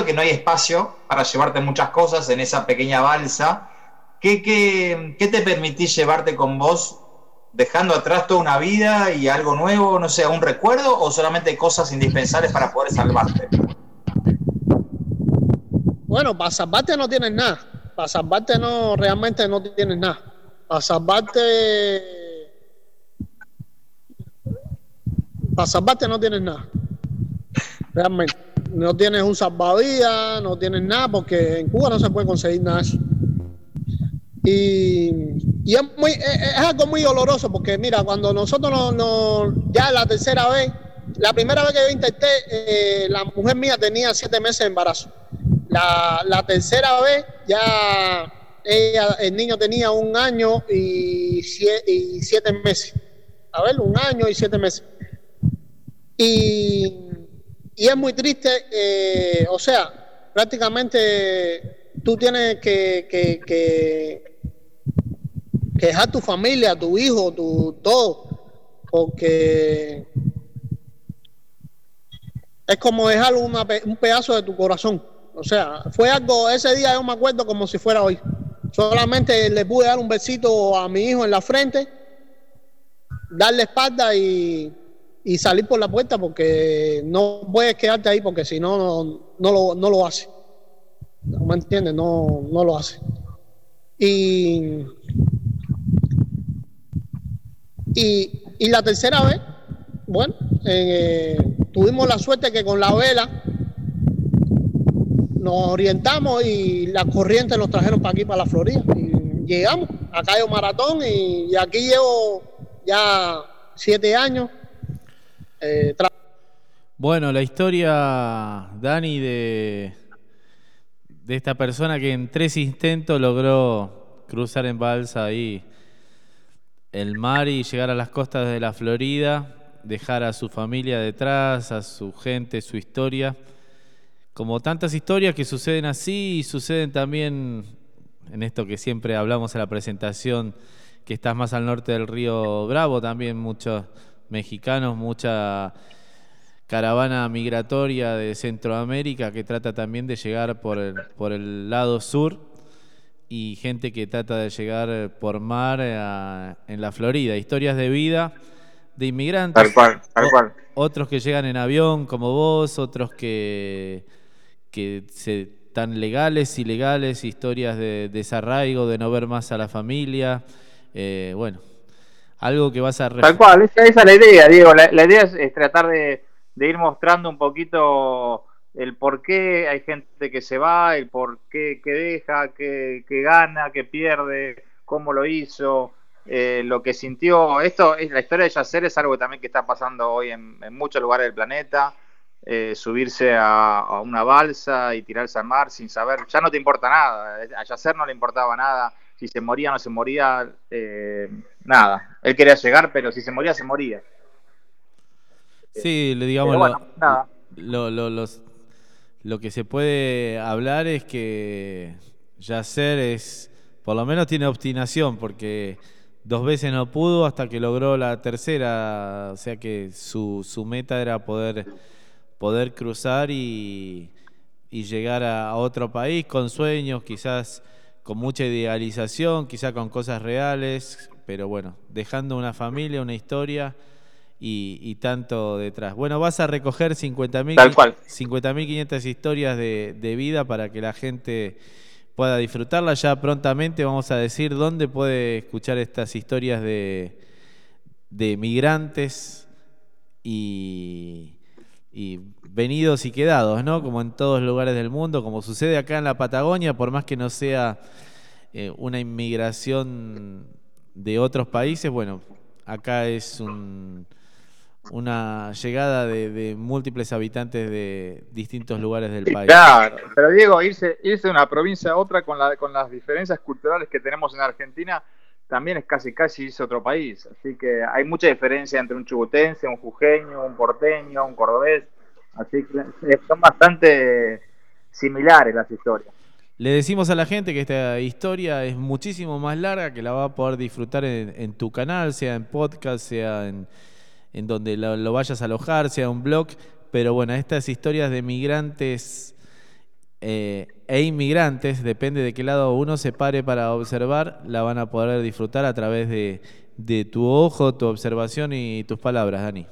Que no hay espacio para llevarte muchas cosas en esa pequeña balsa. ¿Qué, qué, qué te permitís llevarte con vos dejando atrás toda una vida y algo nuevo, no sé, un recuerdo o solamente cosas indispensables para poder salvarte? Bueno, para salvarte no tienes nada. Para salvarte no, realmente no tienes nada. Para salvarte. Para salvarte no tienes nada. Realmente. No tienes un salvavidas, no tienes nada, porque en Cuba no se puede conseguir nada. Y, es, muy, algo muy doloroso, porque mira, cuando nosotros no, ya la tercera vez, la primera vez que yo intenté, eh, la mujer mía tenía siete meses de embarazo. La, tercera vez ya el niño tenía un año y, y siete meses. A ver, un año y siete meses. Y, y es muy triste, eh, o sea, prácticamente tú tienes que, que, que, que dejar tu familia, tu hijo, tu todo, porque es como dejar una un pedazo de tu corazón. O sea, fue algo, ese día yo me acuerdo como si fuera hoy. Solamente le pude dar un besito a mi hijo en la frente, darle espalda y, y salir por la puerta porque no puedes quedarte ahí porque si no, no, lo, no lo hace. ¿No me entiendes? No, no lo hace. Y, y, la tercera vez, bueno, eh, tuvimos la suerte que con la vela nos orientamos y las corrientes nos trajeron para aquí, para la Florida. Y llegamos a Cayo Maratón y aquí llevo ya siete años. Eh, Bueno, la historia, Dani, de, de esta persona que en tres intentos logró cruzar en balsa ahí el mar y llegar a las costas de la Florida, dejar a su familia detrás, a su gente, su historia. Como tantas historias que suceden así y suceden también en esto que siempre hablamos en la presentación, que estás más al norte del río Bravo, también muchos mexicanos, mucha caravana migratoria de Centroamérica que trata también de llegar por el, por el lado sur y gente que trata de llegar por mar a- en la Florida. Historias de vida de inmigrantes. Tal cual, tal cual. Otros que llegan en avión como vos, otros que, que se, tan legales, ilegales, historias de desarraigo, de no ver más a la familia. Eh, bueno, algo que vas a... Tal cual, esa, esa es la idea, Diego. La, idea es, es tratar de, de ir mostrando un poquito el por qué hay gente que se va, el por qué que deja, que, que gana, que pierde, cómo lo hizo, eh, lo que sintió. Esto es la historia de Yacer, es algo también que está pasando hoy en, en muchos lugares del planeta. eh, subirse a, a una balsa y tirarse al mar sin saber, ya no te importa nada. A Yacer no le importaba nada si se moría o no se moría, eh, nada. Él quería llegar, pero si se moría, se moría. Sí, le digamos bueno, lo, nada. lo, lo- los- lo que se puede hablar es que Yacer es, por lo menos tiene obstinación, porque dos veces no pudo hasta que logró la tercera, o sea que su, su meta era poder, poder cruzar y, y llegar a, a otro país con sueños, quizás con mucha idealización, quizás con cosas reales, pero bueno, dejando una familia, una historia y, y tanto detrás. Bueno, vas a recoger 50.000 Tal cual. 50.500 historias de, de vida para que la gente pueda disfrutarla. Ya prontamente vamos a decir dónde puede escuchar estas historias de, de migrantes y, y venidos y quedados, ¿no? Como en todos lugares del mundo, como sucede acá en la Patagonia, por más que no sea eh, una inmigración de otros países, bueno, acá es un- una llegada de, de múltiples habitantes de distintos lugares del país. Claro, pero Diego, irse, irse de una provincia a otra con, la, con las diferencias culturales que tenemos en Argentina también es casi casi irse a otro país. Así que hay mucha diferencia entre un chubutense, un jujeño, un porteño, un cordobés. Así que son bastante similares las historias. Le decimos a la gente que esta historia es muchísimo más larga, que la va a poder disfrutar en, en tu canal, sea en podcast, sea en, en donde lo, vayas a alojar, sea un blog. Pero bueno, estas historias de migrantes eh, e inmigrantes, depende de qué lado uno se pare para observar, la van a poder disfrutar a través de, de tu ojo, tu observación y tus palabras, Dani.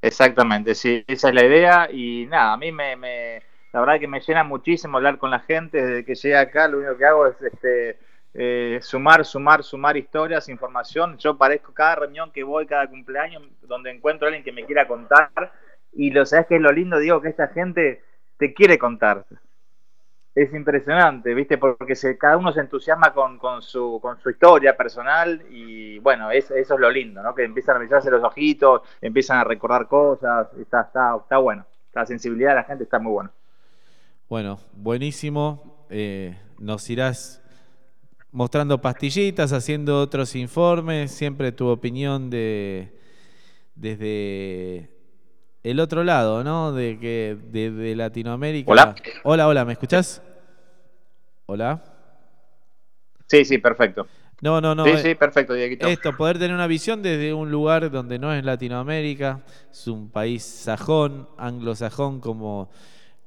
Exactamente, sí, esa es la idea y nada, a mí me, me la verdad que me llena muchísimo hablar con la gente desde que llegué acá, lo único que hago es este eh, sumar, sumar, sumar historias, información. Yo parezco cada reunión que voy, cada cumpleaños, donde encuentro a alguien que me quiera contar. Y lo sabes que es lo lindo, digo, que esta gente te quiere contar. Es impresionante, ¿viste? Porque se, cada uno se entusiasma con, con, su, con su historia personal y bueno, es, eso es lo lindo, ¿no? Que empiezan a mirarse los ojitos, empiezan a recordar cosas, está, está, está bueno. La sensibilidad de la gente está muy buena. Bueno, buenísimo. Eh, nos irás mostrando pastillitas, haciendo otros informes, siempre tu opinión de desde el otro lado, ¿no? De que de, Latinoamérica. Hola. Hola, hola, ¿me escuchás? Hola. Sí, sí, perfecto. No, no, no. Sí, eh, sí, perfecto, Dieguito. Esto, poder tener una visión desde un lugar donde no es Latinoamérica, es un país sajón, anglosajón como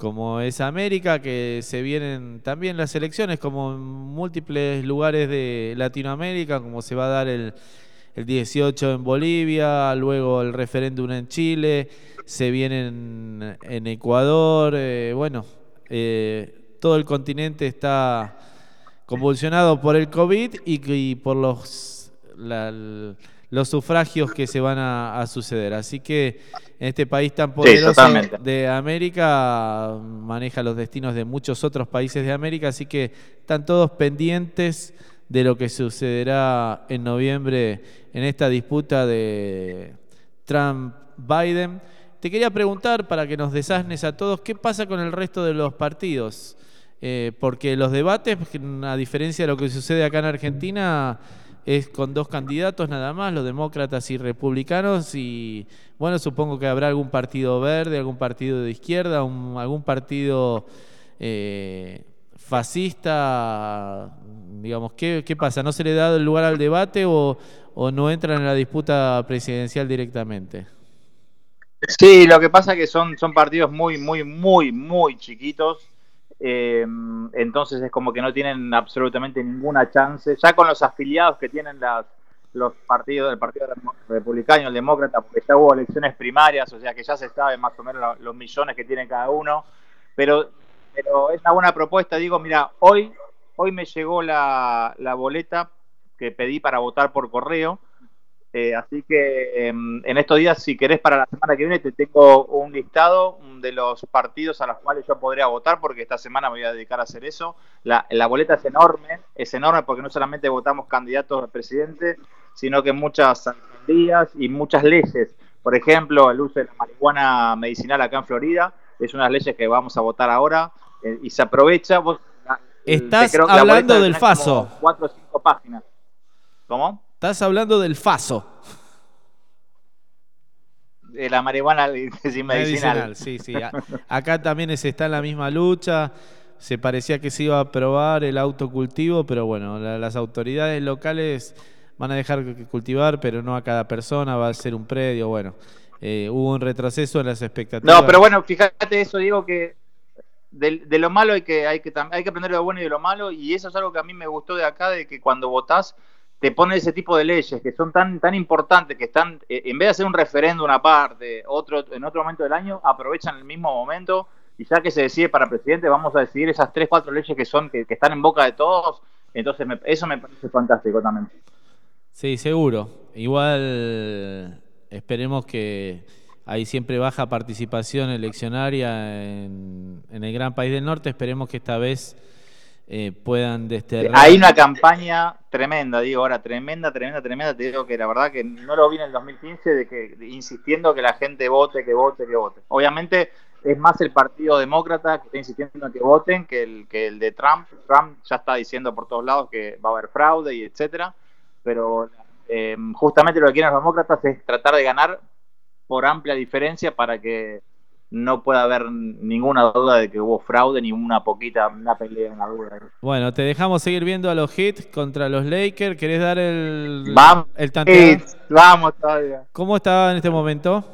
como es América, que se vienen también las elecciones, como en múltiples lugares de Latinoamérica, como se va a dar el, el 18 en Bolivia, luego el referéndum en Chile, se vienen en Ecuador, eh, bueno, eh, todo el continente está convulsionado por el COVID y, por los, los sufragios que se van a suceder. Así que en este país tan poderoso de América maneja los destinos de muchos otros países de América, así que están todos pendientes de lo que sucederá en noviembre en esta disputa de Trump-Biden. Te quería preguntar, para que nos desasnes a todos, ¿qué pasa con el resto de los partidos? Eh, porque los debates, a diferencia de lo que sucede acá en Argentina, es con dos candidatos nada más, los demócratas y republicanos, y bueno, supongo que habrá algún partido verde, algún partido de izquierda, algún partido eh, fascista, digamos, ¿qué, ¿qué, pasa? ¿No se le da lugar al debate o, o no entran en la disputa presidencial directamente? Sí, lo que pasa es que son, son partidos muy, muy, muy, muy chiquitos eh, entonces es como que no tienen absolutamente ninguna chance. Ya con los afiliados que tienen las, los partidos del Partido Republicano, el Demócrata, porque ya hubo elecciones primarias, o sea que ya se sabe más o menos los millones que tiene cada uno. Pero, pero es una buena propuesta. Digo, mira, hoy, hoy me llegó la, la boleta que pedí para votar por correo eh, así que em, en estos días, si querés para la semana que viene, te tengo un listado de los partidos a los cuales yo podría votar, porque esta semana me voy a dedicar a hacer eso. La, boleta es enorme, es enorme porque no solamente votamos candidatos a presidente, sino que muchas alcaldías y muchas leyes. Por ejemplo, el uso de la marihuana medicinal acá en Florida es una de las leyes que vamos a votar ahora eh, y se aprovecha. Vos, Estás hablando del FASO. Cuatro o cinco páginas. ¿Cómo? Estás hablando del FASO. De la marihuana medicinal. medicinal. Sí, sí. Acá también se está en la misma lucha. Se parecía que se iba a aprobar el autocultivo, pero bueno, las autoridades locales van a dejar cultivar, pero no a cada persona, va a ser un predio. Bueno, eh, hubo un retroceso en las expectativas. No, pero bueno, fíjate eso, digo que de, lo malo hay que, hay que hay que aprender de lo bueno y de lo malo, y eso es algo que a mí me gustó de acá, de que cuando votás te pone ese tipo de leyes que son tan, tan importantes, que están, eh, en vez de hacer un referéndum aparte, otro, en otro momento del año, aprovechan el mismo momento y ya que se decide para presidente, vamos a decidir esas tres, cuatro leyes que son, que, están en boca de todos. Entonces eso me parece fantástico también. Sí, seguro. Igual esperemos que hay siempre baja participación eleccionaria en, en el gran país del norte. Esperemos que esta vez eh, puedan desterrar. Hay una campaña tremenda, digo ahora, tremenda, tremenda, tremenda. Te digo que la verdad que no lo vi en el 2015 de que insistiendo que la gente vote, que vote, que vote. Obviamente es más el Partido Demócrata que está insistiendo en que voten que el, que el de Trump. Trump ya está diciendo por todos lados que va a haber fraude y etcétera. Pero eh, justamente lo que quieren los demócratas es tratar de ganar por amplia diferencia para que no puede haber ninguna duda de que hubo fraude ni una poquita una pelea en la duda. Bueno, te dejamos seguir viendo a los hits contra los Lakers. ¿Querés dar el, vamos, el tanteo? vamos todavía. ¿Cómo está en este momento?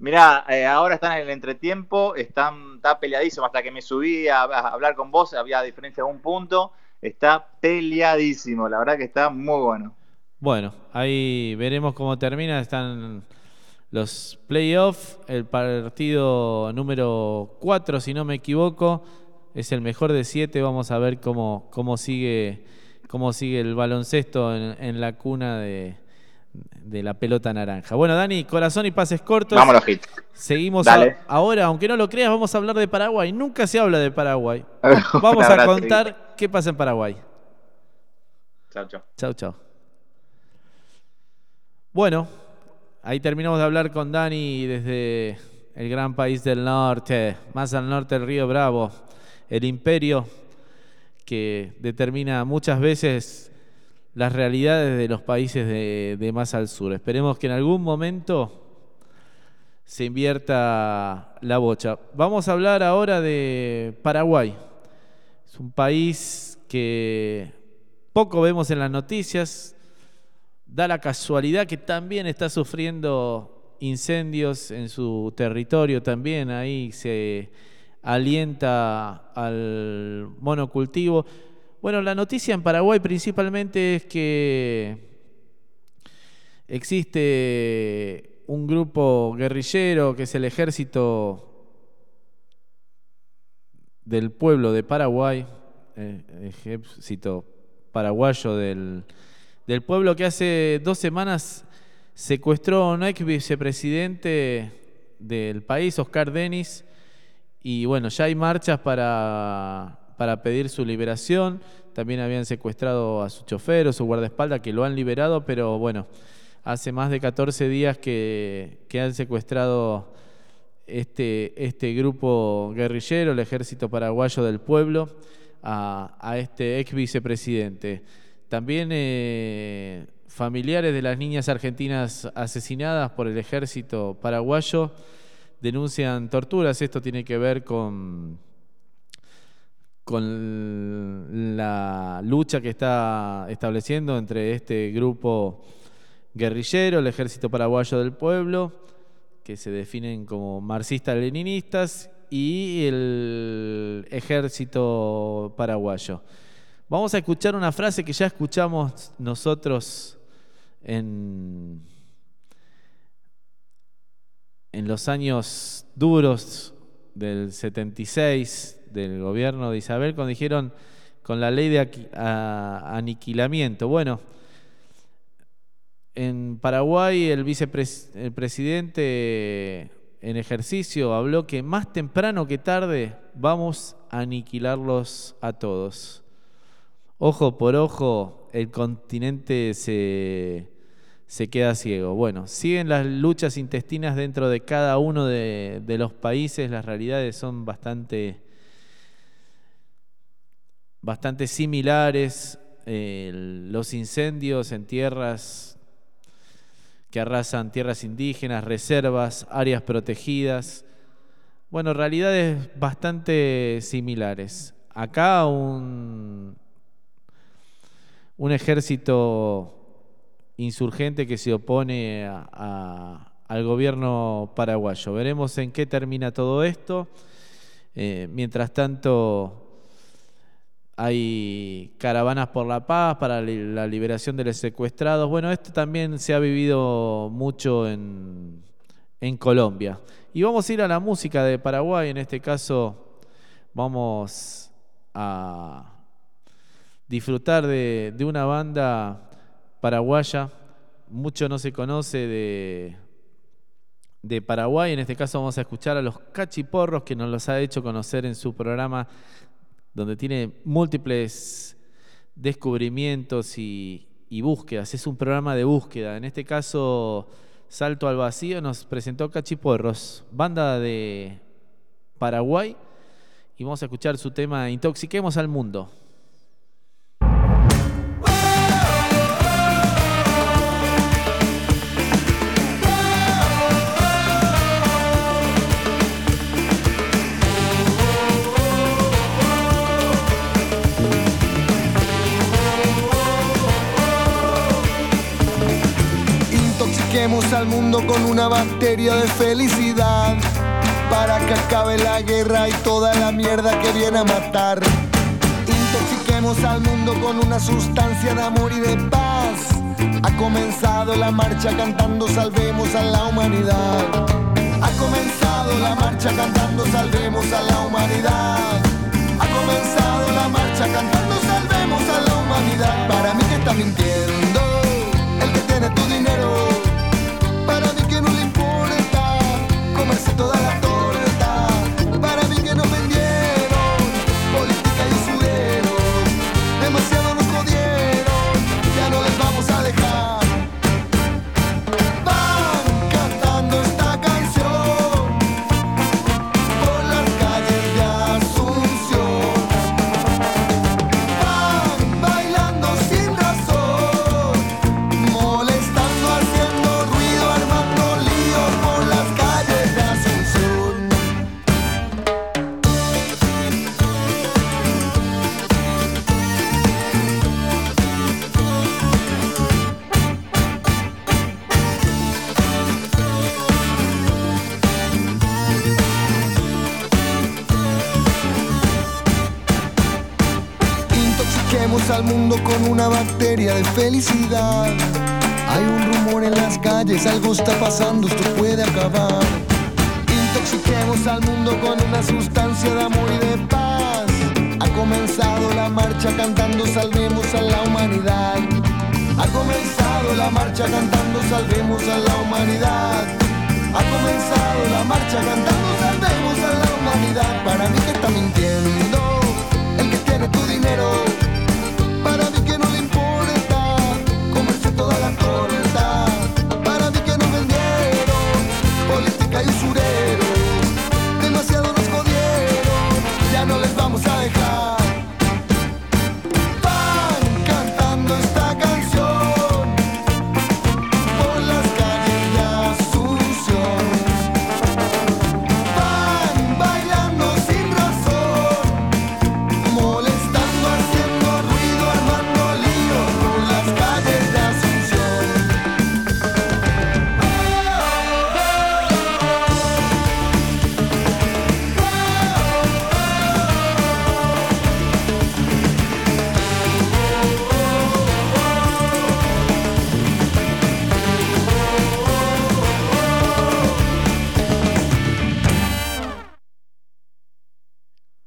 Mirá, eh, ahora están en el entretiempo, están, está peleadísimo. Hasta que me subí a, hablar con vos, había diferencia de un punto. Está peleadísimo, la verdad que está muy bueno. Bueno, ahí veremos cómo termina. Están los playoffs, el partido número 4, si no me equivoco, es el mejor de 7. Vamos a ver cómo, cómo, sigue, cómo sigue el baloncesto en, la cuna de, la pelota naranja. Bueno, Dani, corazón y pases cortos. Vámonos, hit. Seguimos ahora, aunque no lo creas, vamos a hablar de Paraguay. Nunca se habla de Paraguay. Vamos a contar qué pasa en Paraguay. Chao, chao. Chao, chao. Bueno, ahí terminamos de hablar con Dani desde el gran país del norte, más al norte del río Bravo, el imperio que determina muchas veces las realidades de los países de, más al sur. Esperemos que en algún momento se invierta la bocha. Vamos a hablar ahora de Paraguay. Es un país que poco vemos en las noticias, da la casualidad que también está sufriendo incendios en su territorio, también ahí se alienta al monocultivo. Bueno, la noticia en Paraguay principalmente es que existe un grupo guerrillero que es el ejército del pueblo de Paraguay, eh, ejército paraguayo del del pueblo que hace dos semanas secuestró a un ex vicepresidente del país, Oscar Denis, y bueno, ya hay marchas para, para pedir su liberación. También habían secuestrado a su chofer o su guardaespaldas, que lo han liberado, pero bueno, hace más de 14 días que, que han secuestrado este, este grupo guerrillero, el Ejército Paraguayo del Pueblo, a, a este ex vicepresidente. También eh, familiares de las niñas argentinas asesinadas por el ejército paraguayo denuncian torturas. Esto tiene que ver con, con la lucha que está estableciendo entre este grupo guerrillero, el Ejército Paraguayo del Pueblo, que se definen como marxistas-leninistas, y el Ejército Paraguayo. Vamos a escuchar una frase que ya escuchamos nosotros en, en los años duros del 76 del gobierno de Isabel, cuando dijeron con la ley de aniquilamiento. Bueno, en Paraguay el vicepresidente en ejercicio habló que más temprano que tarde vamos a aniquilarlos a todos ojo por ojo, el continente se, queda ciego. Bueno, siguen las luchas intestinas dentro de cada uno de, los países, las realidades son bastante, bastante similares. los incendios en tierras que arrasan tierras indígenas, reservas, áreas protegidas. Bueno, realidades bastante similares. Acá un, un ejército insurgente que se opone al gobierno paraguayo. Veremos en qué termina todo esto. Eh, mientras tanto, hay caravanas por la paz para la liberación de los secuestrados. Bueno, esto también se ha vivido mucho en, en Colombia. Y vamos a ir a la música de Paraguay, en este caso vamos a disfrutar de, una banda paraguaya. Mucho no se conoce de, Paraguay. En este caso vamos a escuchar a los Cachiporros, que nos los ha hecho conocer en su programa, donde tiene múltiples descubrimientos y, y búsquedas. Es un programa de búsqueda. En este caso, Salto al Vacío nos presentó Cachiporros, banda de Paraguay. Y vamos a escuchar su tema Intoxiquemos al Mundo. Al mundo con una bacteria de felicidad para que acabe la guerra y toda la mierda que viene a matar. Intoxiquemos al mundo con una sustancia de amor y de paz Ha comenzado la marcha cantando salvemos a la humanidad. Ha comenzado la marcha cantando salvemos a la humanidad. Ha comenzado la marcha cantando salvemos a la humanidad. Para mí que está mintiendo toda la con una bacteria de felicidad. Hay un rumor en las calles, algo está pasando, esto puede acabar. Intoxiquemos al mundo con una sustancia de amor y de paz. Ha comenzado la marcha cantando salvemos a la humanidad. Ha comenzado la marcha cantando salvemos a la humanidad. Ha comenzado la marcha cantando salvemos a la humanidad. Para mí que está mintiendo el que tiene tu dinero.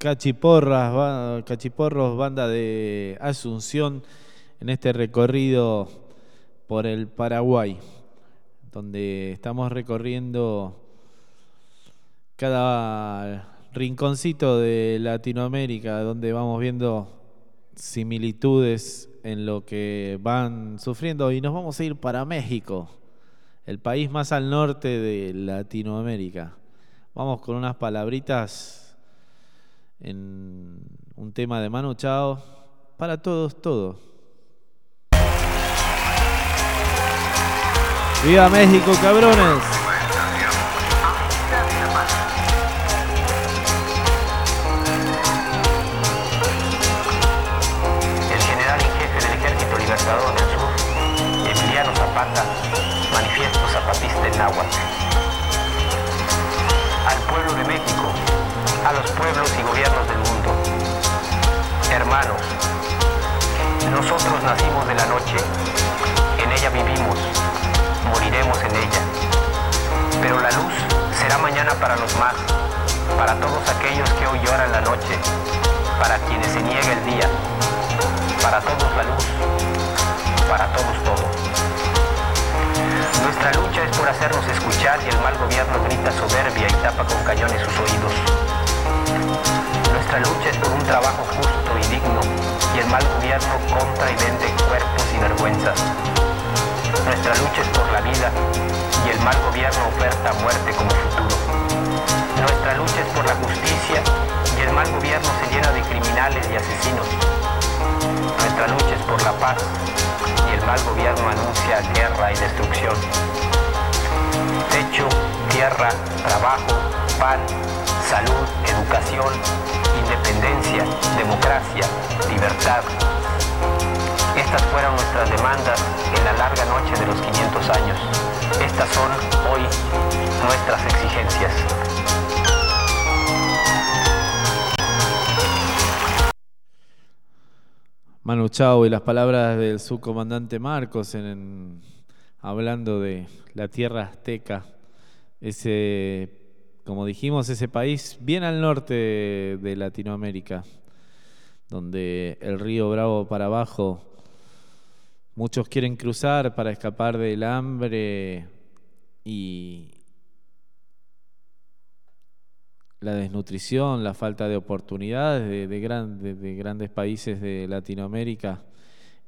Cachiporras, Cachiporros, banda de Asunción, en este recorrido por el Paraguay, donde estamos recorriendo cada rinconcito de Latinoamérica, donde vamos viendo similitudes en lo que van sufriendo y nos vamos a ir para México, el país más al norte de Latinoamérica. Vamos con unas palabritas en un tema de Manu Chao para todos, todos. ¡Viva México, cabrones! Los pueblos y gobiernos del mundo. Hermanos, nosotros nacimos de la noche, en ella vivimos, moriremos en ella. Pero la luz será mañana para los más, para todos aquellos que hoy lloran la noche, para quienes se niega el día, para todos la luz, para todos todo. Nuestra lucha es por hacernos escuchar y el mal gobierno grita soberbia y tapa con cañones sus oídos. Nuestra lucha es por un trabajo justo y digno y el mal gobierno compra y vende cuerpos y vergüenzas. Nuestra lucha es por la vida y el mal gobierno oferta muerte como futuro. Nuestra lucha es por la justicia y el mal gobierno se llena de criminales y asesinos. Nuestra lucha es por la paz y el mal gobierno anuncia guerra y destrucción. Techo, tierra, trabajo, pan, salud, educación, independencia, democracia, libertad. Estas fueron nuestras demandas en la larga noche de los 500 años. Estas son hoy nuestras exigencias. Manu Chao y las palabras del subcomandante Marcos en, hablando de la tierra azteca, ese, como dijimos, ese país bien al norte de Latinoamérica, donde el río Bravo para abajo, muchos quieren cruzar para escapar del hambre y la desnutrición, la falta de oportunidades de, de grandes países de Latinoamérica,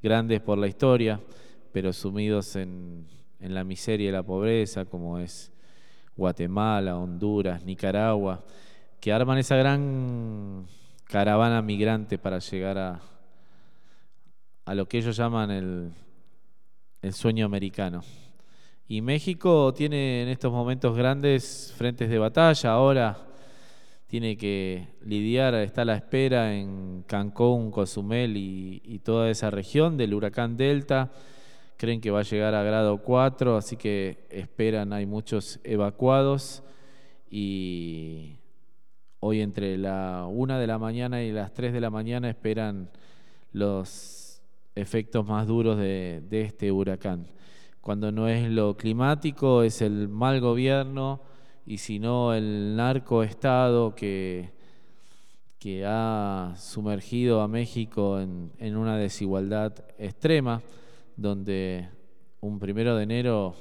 grandes por la historia, pero sumidos en la miseria y la pobreza, como es Guatemala, Honduras, Nicaragua, que arman esa gran caravana migrante para llegar a, a lo que ellos llaman el, el sueño americano. Y México tiene en estos momentos grandes frentes de batalla. Ahora tiene que lidiar, está a la espera en Cancún, Cozumel y, y, toda esa región del huracán Delta. Creen que va a llegar a grado 4, así que esperan, hay muchos evacuados y hoy entre la 1 de la mañana y las 3 de la mañana esperan los efectos más duros de, este huracán. Cuando no es lo climático, es el mal gobierno y si no el narcoestado que, que ha sumergido a México en, una desigualdad extrema, donde un primero de enero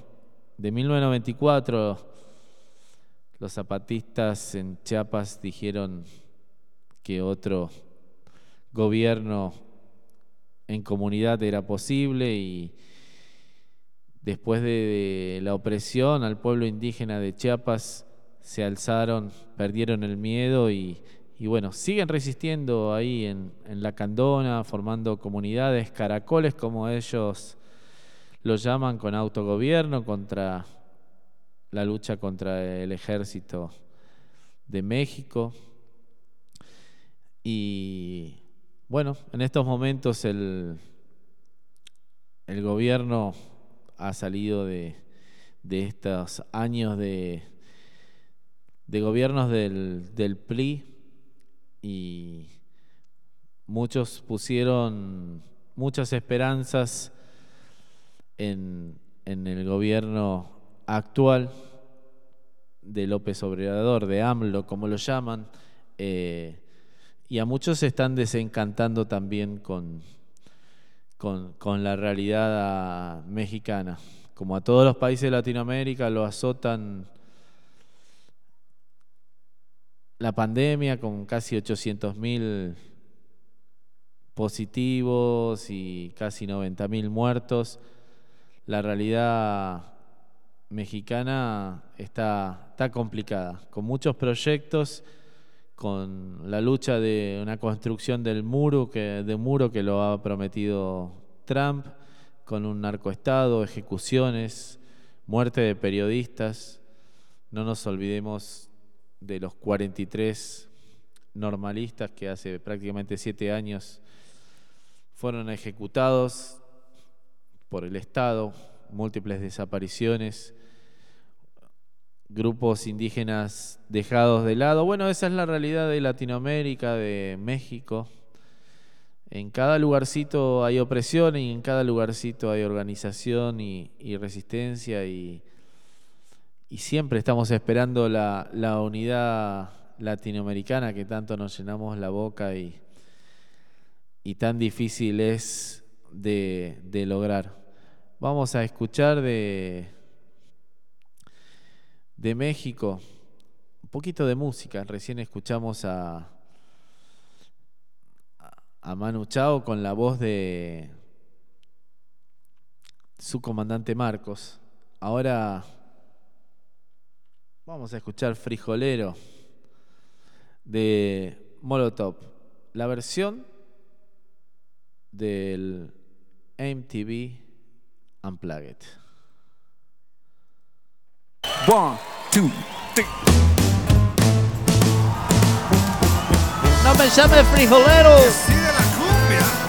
de 1994 los zapatistas en Chiapas dijeron que otro gobierno en comunidad era posible y después de, la opresión al pueblo indígena de Chiapas, se alzaron, perdieron el miedo y, bueno, siguen resistiendo ahí en, la Candona, formando comunidades, caracoles como ellos lo llaman, con autogobierno contra la lucha contra el ejército de México. Y bueno, en estos momentos el, el gobierno ha salido de, estos años de, de gobiernos del, del PRI y muchos pusieron muchas esperanzas en, en, el gobierno actual de López Obrador, de AMLO, como lo llaman, eh, y a muchos se están desencantando también con, con, la realidad mexicana. Como a todos los países de Latinoamérica lo azotan la pandemia con casi 800.000 positivos y casi 90.000 muertos. La realidad mexicana está, está complicada, con muchos proyectos con la lucha de una construcción del muro que, de muro que lo ha prometido Trump, con un narcoestado, ejecuciones, muerte de periodistas. No nos olvidemos de los 43 normalistas que hace prácticamente siete años fueron ejecutados por el Estado, múltiples desapariciones grupos indígenas dejados de lado. Bueno, esa es la realidad de Latinoamérica, de México. En cada lugarcito hay opresión y en cada lugarcito hay organización y, resistencia y, siempre estamos esperando la, unidad latinoamericana que tanto nos llenamos la boca y, y tan difícil es de, de lograr. Vamos a escuchar de de México. Un poquito de música. Recién escuchamos a, a Manu Chao con la voz de su comandante Marcos. Ahora vamos a escuchar Frijolero de Molotov. La versión del MTV Unplugged. One, two, three. No me llame frijolero. La cumbia.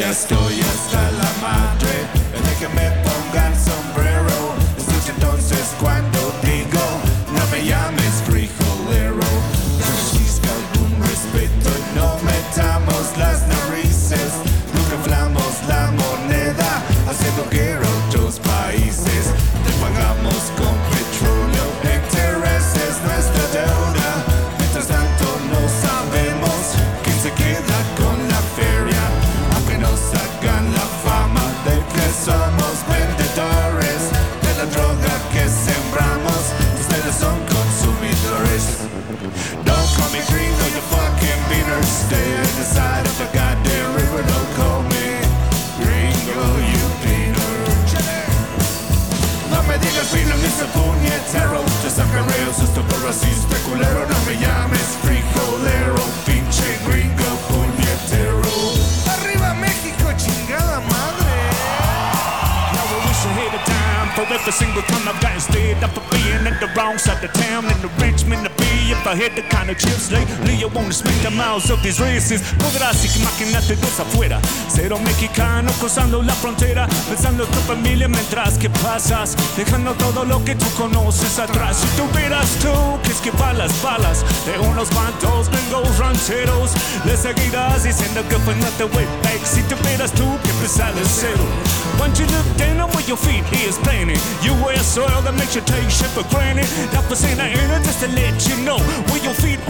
Ya estoy hasta la madre races. Podrás imaginarte dos afuera, cero mexicano cruzando la frontera, pensando en tu familia mientras que pasas, dejando todo lo que tú conoces atrás. Si tuvieras tú que esquivar las balas de unos bandos gringos rancheros, le seguirás diciendo que fue not the way back. Si tuvieras tú que empezar de cero, once you look down where your feet is planted, you wear soil that makes you take shit for granted. That was in the air just to let you know where your feet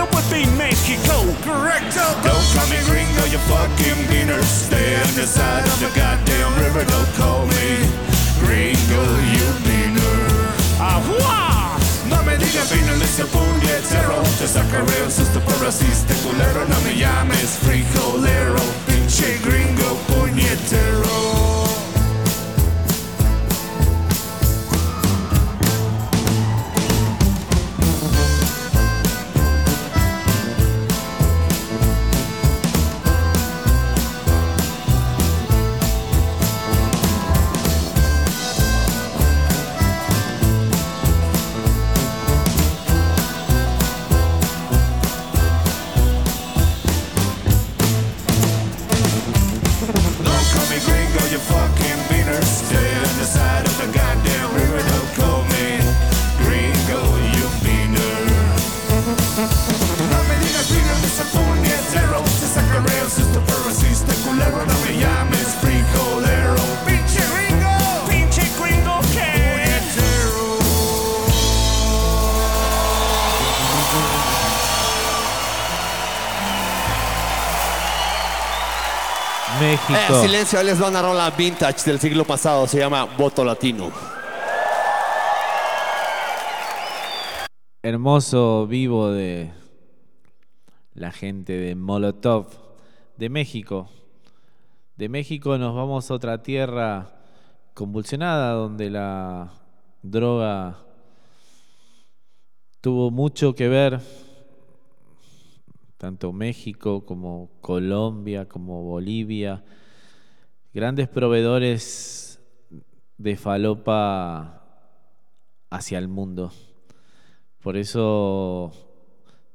all planted within Mexico. Correcto Don't call me gringo, you fucking beaner Stay on the side of the goddamn river Don't call me gringo, you beaner ¡Ajua! Ah, no me digas le hice puñetero Te sacaré un susto por racista culero. No me llames frijolero Pinche gringo puñetero silencio, ahí les va una rola vintage del siglo pasado, se llama Voto Latino. hermoso vivo de la gente de Molotov, de México. De México nos vamos a otra tierra convulsionada donde la droga tuvo mucho que ver, tanto México como Colombia, como Bolivia, grandes proveedores de falopa hacia el mundo. Por eso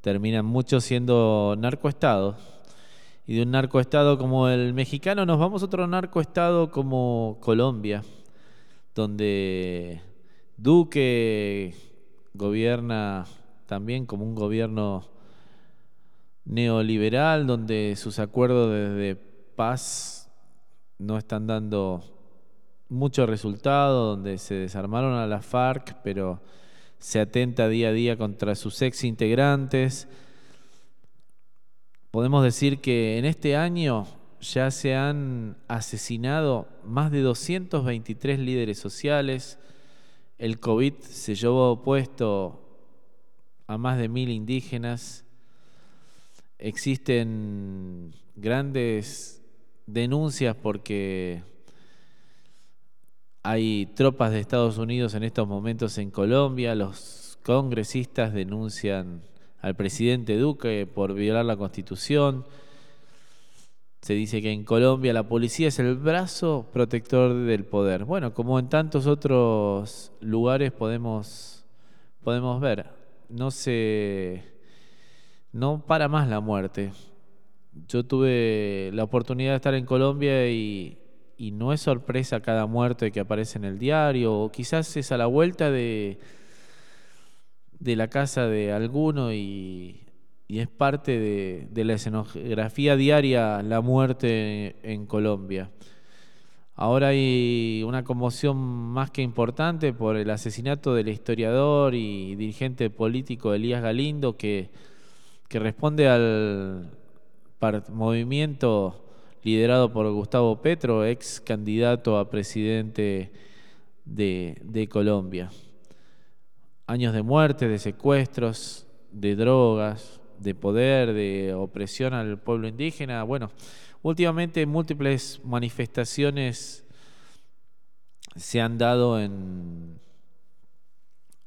terminan muchos siendo narcoestados. Y de un narcoestado como el mexicano nos vamos a otro narcoestado como Colombia, donde Duque gobierna también como un gobierno neoliberal, donde sus acuerdos de paz no están dando mucho resultado, donde se desarmaron a la FARC, pero se atenta día a día contra sus ex integrantes. Podemos decir que en este año ya se han asesinado más de 223 líderes sociales. El COVID se llevó puesto a más de mil indígenas. Existen grandes denuncias porque hay tropas de Estados Unidos en estos momentos en Colombia. Los congresistas denuncian al presidente Duque por violar la constitución. Se dice que en Colombia la policía es el brazo protector del poder. Bueno, como en tantos otros lugares podemos, podemos ver, no se no para más la muerte. Yo tuve la oportunidad de estar en Colombia y, no es sorpresa cada muerte que aparece en el diario, o quizás es a la vuelta de, de la casa de alguno y, es parte de, de la escenografía diaria la muerte en Colombia. Ahora hay una conmoción más que importante por el asesinato del historiador y dirigente político Elías Galindo, que, que responde al movimiento liderado por Gustavo Petro, ex candidato a presidente de, Colombia. Años de muerte, de secuestros, de drogas, de poder, de opresión al pueblo indígena. Bueno, últimamente múltiples manifestaciones se han dado en,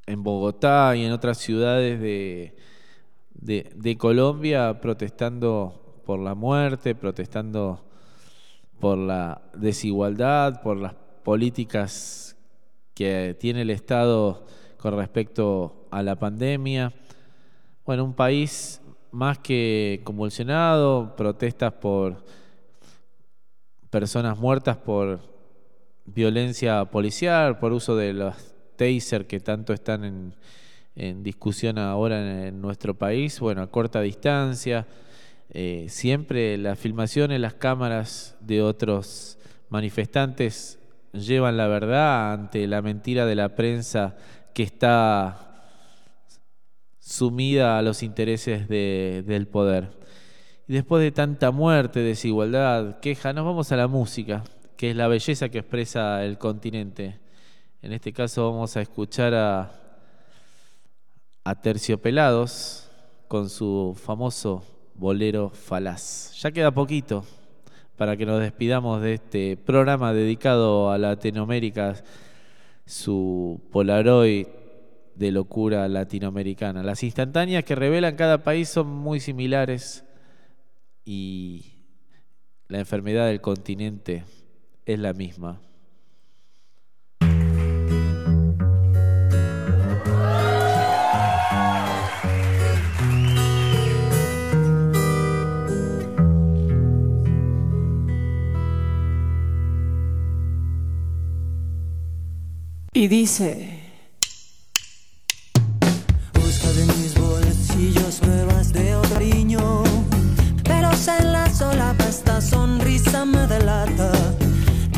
en Bogotá y en otras ciudades de, de, de Colombia protestando por la muerte, protestando por la desigualdad, por las políticas que tiene el Estado con respecto a la pandemia. Bueno, un país más que convulsionado, protestas por personas muertas por violencia policial, por uso de los taser que tanto están en, en discusión ahora en, en nuestro país, bueno, a corta distancia. Eh, siempre las filmaciones, las cámaras de otros manifestantes llevan la verdad ante la mentira de la prensa que está sumida a los intereses de- del poder. Y después de tanta muerte, desigualdad, queja, nos vamos a la música, que es la belleza que expresa el continente. En este caso vamos a escuchar a, a Terciopelados con su famoso bolero falaz. Ya queda poquito para que nos despidamos de este programa dedicado a Latinoamérica, su Polaroid de locura latinoamericana. Las instantáneas que revelan cada país son muy similares y la enfermedad del continente es la misma. Y dice... Busca de mis bolsillos pruebas de otro cariño Pelos en la solapa, esta sonrisa me delata.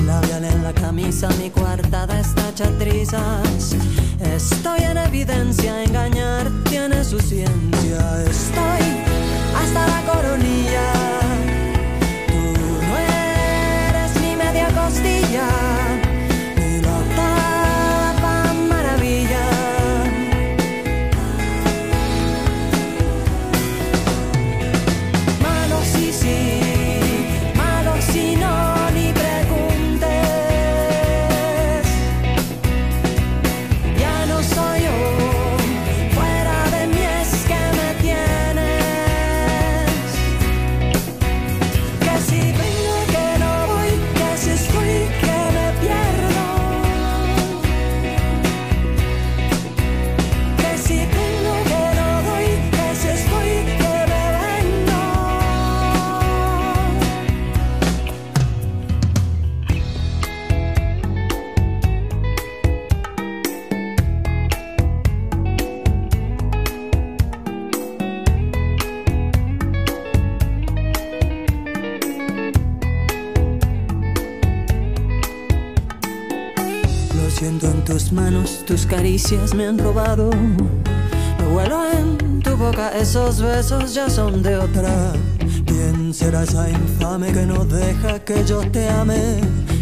Labial en la camisa, mi coartada está hecha trizas Estoy en evidencia, engañar tiene su ciencia. Estoy hasta la coronilla caricias me han robado. Lo huelo en tu boca, esos besos ya son de otra. ¿Quién será esa infame que no deja que yo te ame?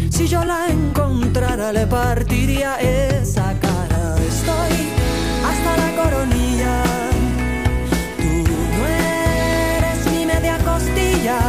Si yo la encontrara, le partiría esa cara. Estoy hasta la coronilla. Tú no eres ni media costilla,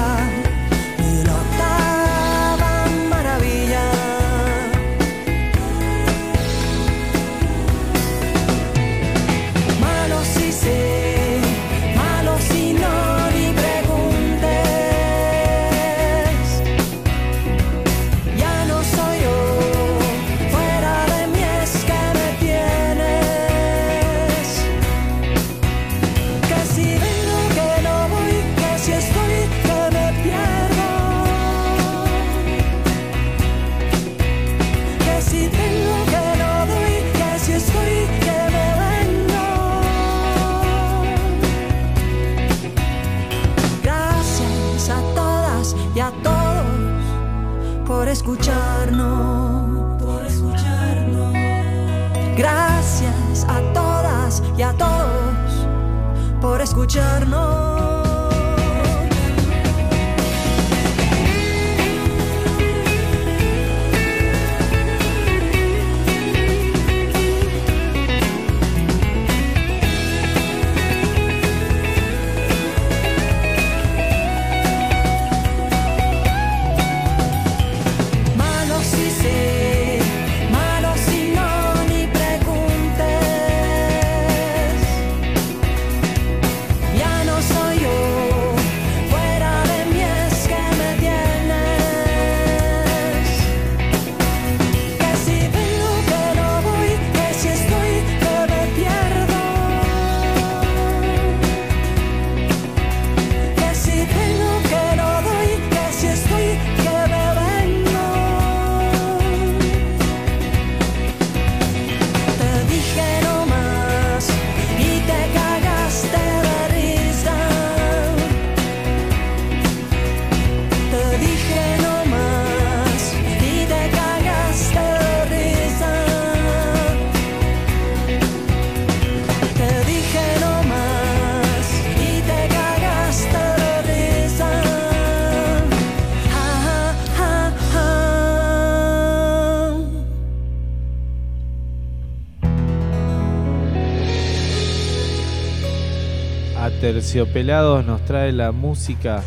Terciopelados nos trae la música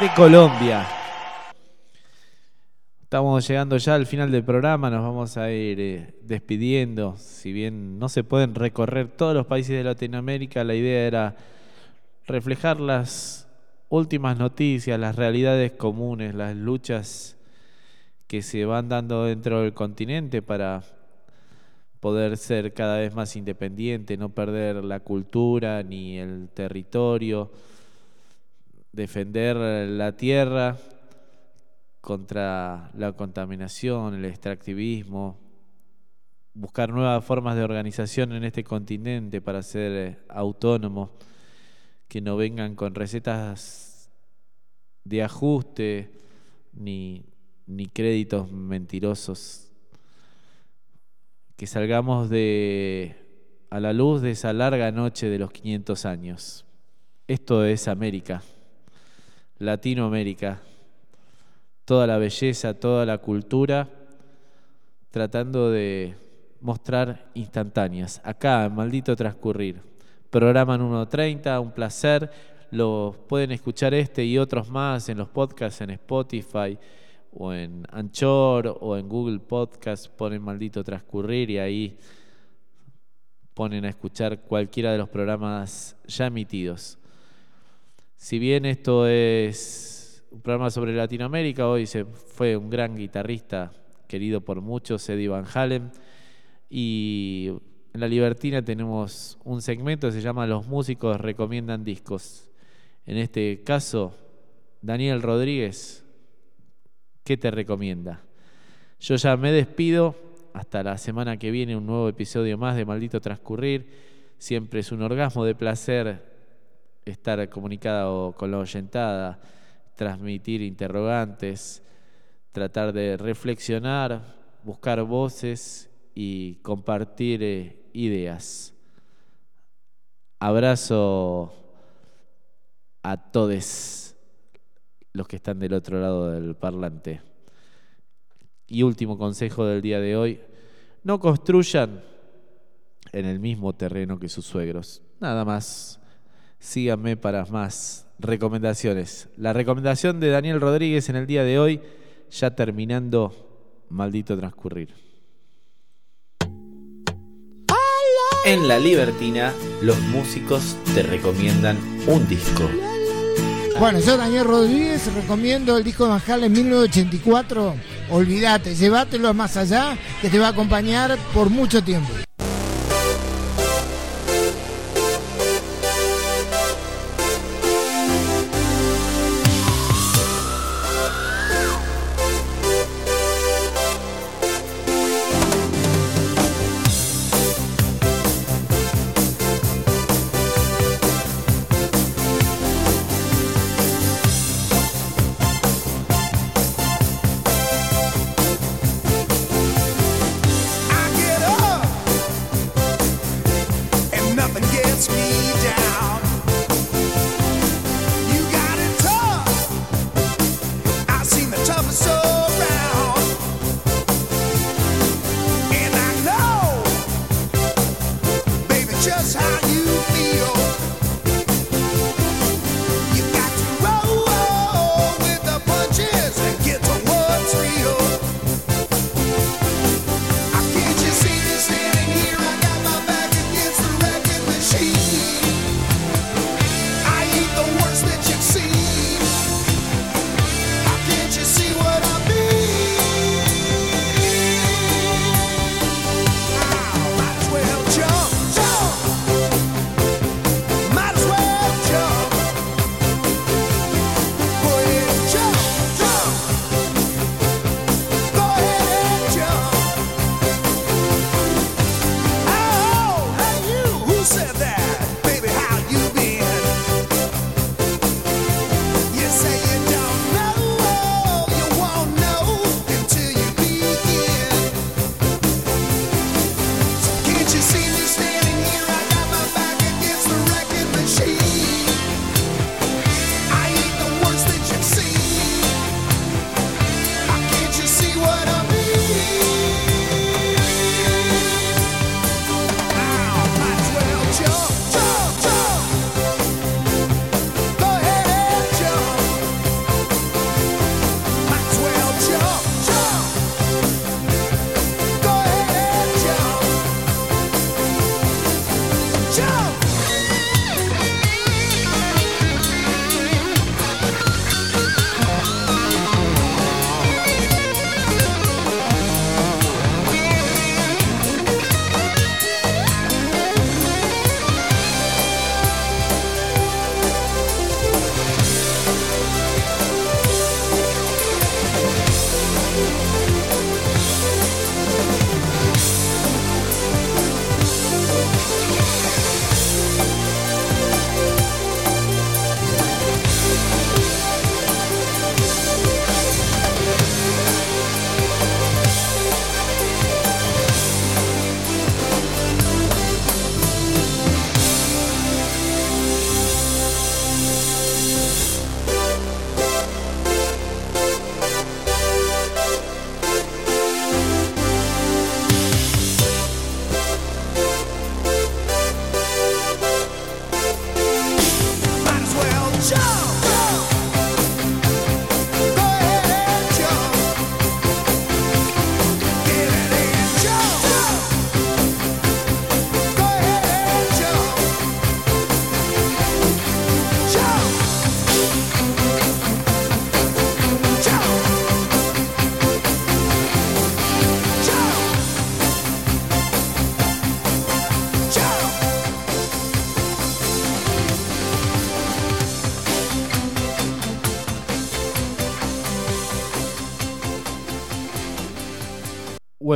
de Colombia. Estamos llegando ya al final del programa, nos vamos a ir eh, despidiendo. Si bien no se pueden recorrer todos los países de Latinoamérica, la idea era reflejar las últimas noticias, las realidades comunes, las luchas que se van dando dentro del continente para poder ser cada vez más independiente, no perder la cultura ni el territorio, defender la tierra contra la contaminación, el extractivismo, buscar nuevas formas de organización en este continente para ser eh, autónomo, que no vengan con recetas de ajuste ni, ni créditos mentirosos que salgamos de a la luz de esa larga noche de los 500 años. Esto es América, Latinoamérica, toda la belleza, toda la cultura, tratando de mostrar instantáneas. Acá, Maldito Transcurrir, programa en 1.30, un placer. Lo pueden escuchar este y otros más en los podcasts en Spotify o en Anchor o en Google Podcast, ponen maldito transcurrir y ahí ponen a escuchar cualquiera de los programas ya emitidos. Si bien esto es un programa sobre Latinoamérica, hoy se fue un gran guitarrista querido por muchos, Eddie Van Halen, y en La Libertina tenemos un segmento que se llama Los músicos recomiendan discos. En este caso, Daniel Rodríguez ¿qué te recomienda? Yo ya me despido. Hasta la semana que viene, un nuevo episodio más de Maldito Transcurrir. Siempre es un orgasmo de placer estar comunicado con la oyentada, transmitir interrogantes, tratar de reflexionar, buscar voces y compartir eh, ideas. Abrazo a todos los que están del otro lado del parlante. Y último consejo del día de hoy, no construyan en el mismo terreno que sus suegros. Nada más, síganme para más recomendaciones. La recomendación de Daniel Rodríguez en el día de hoy, ya terminando, maldito transcurrir. En La Libertina, los músicos te recomiendan un disco. Bueno, yo Daniel Rodríguez recomiendo el disco de Van Halen 1984. Olvídate, llévatelo más allá, que te va a acompañar por mucho tiempo. It's me.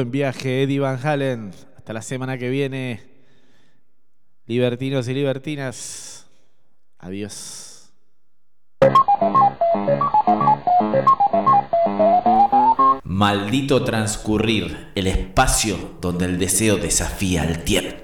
Buen viaje, Eddie Van Halen. Hasta la semana que viene. Libertinos y libertinas. Adiós. Maldito transcurrir, el espacio donde el deseo desafía el tiempo.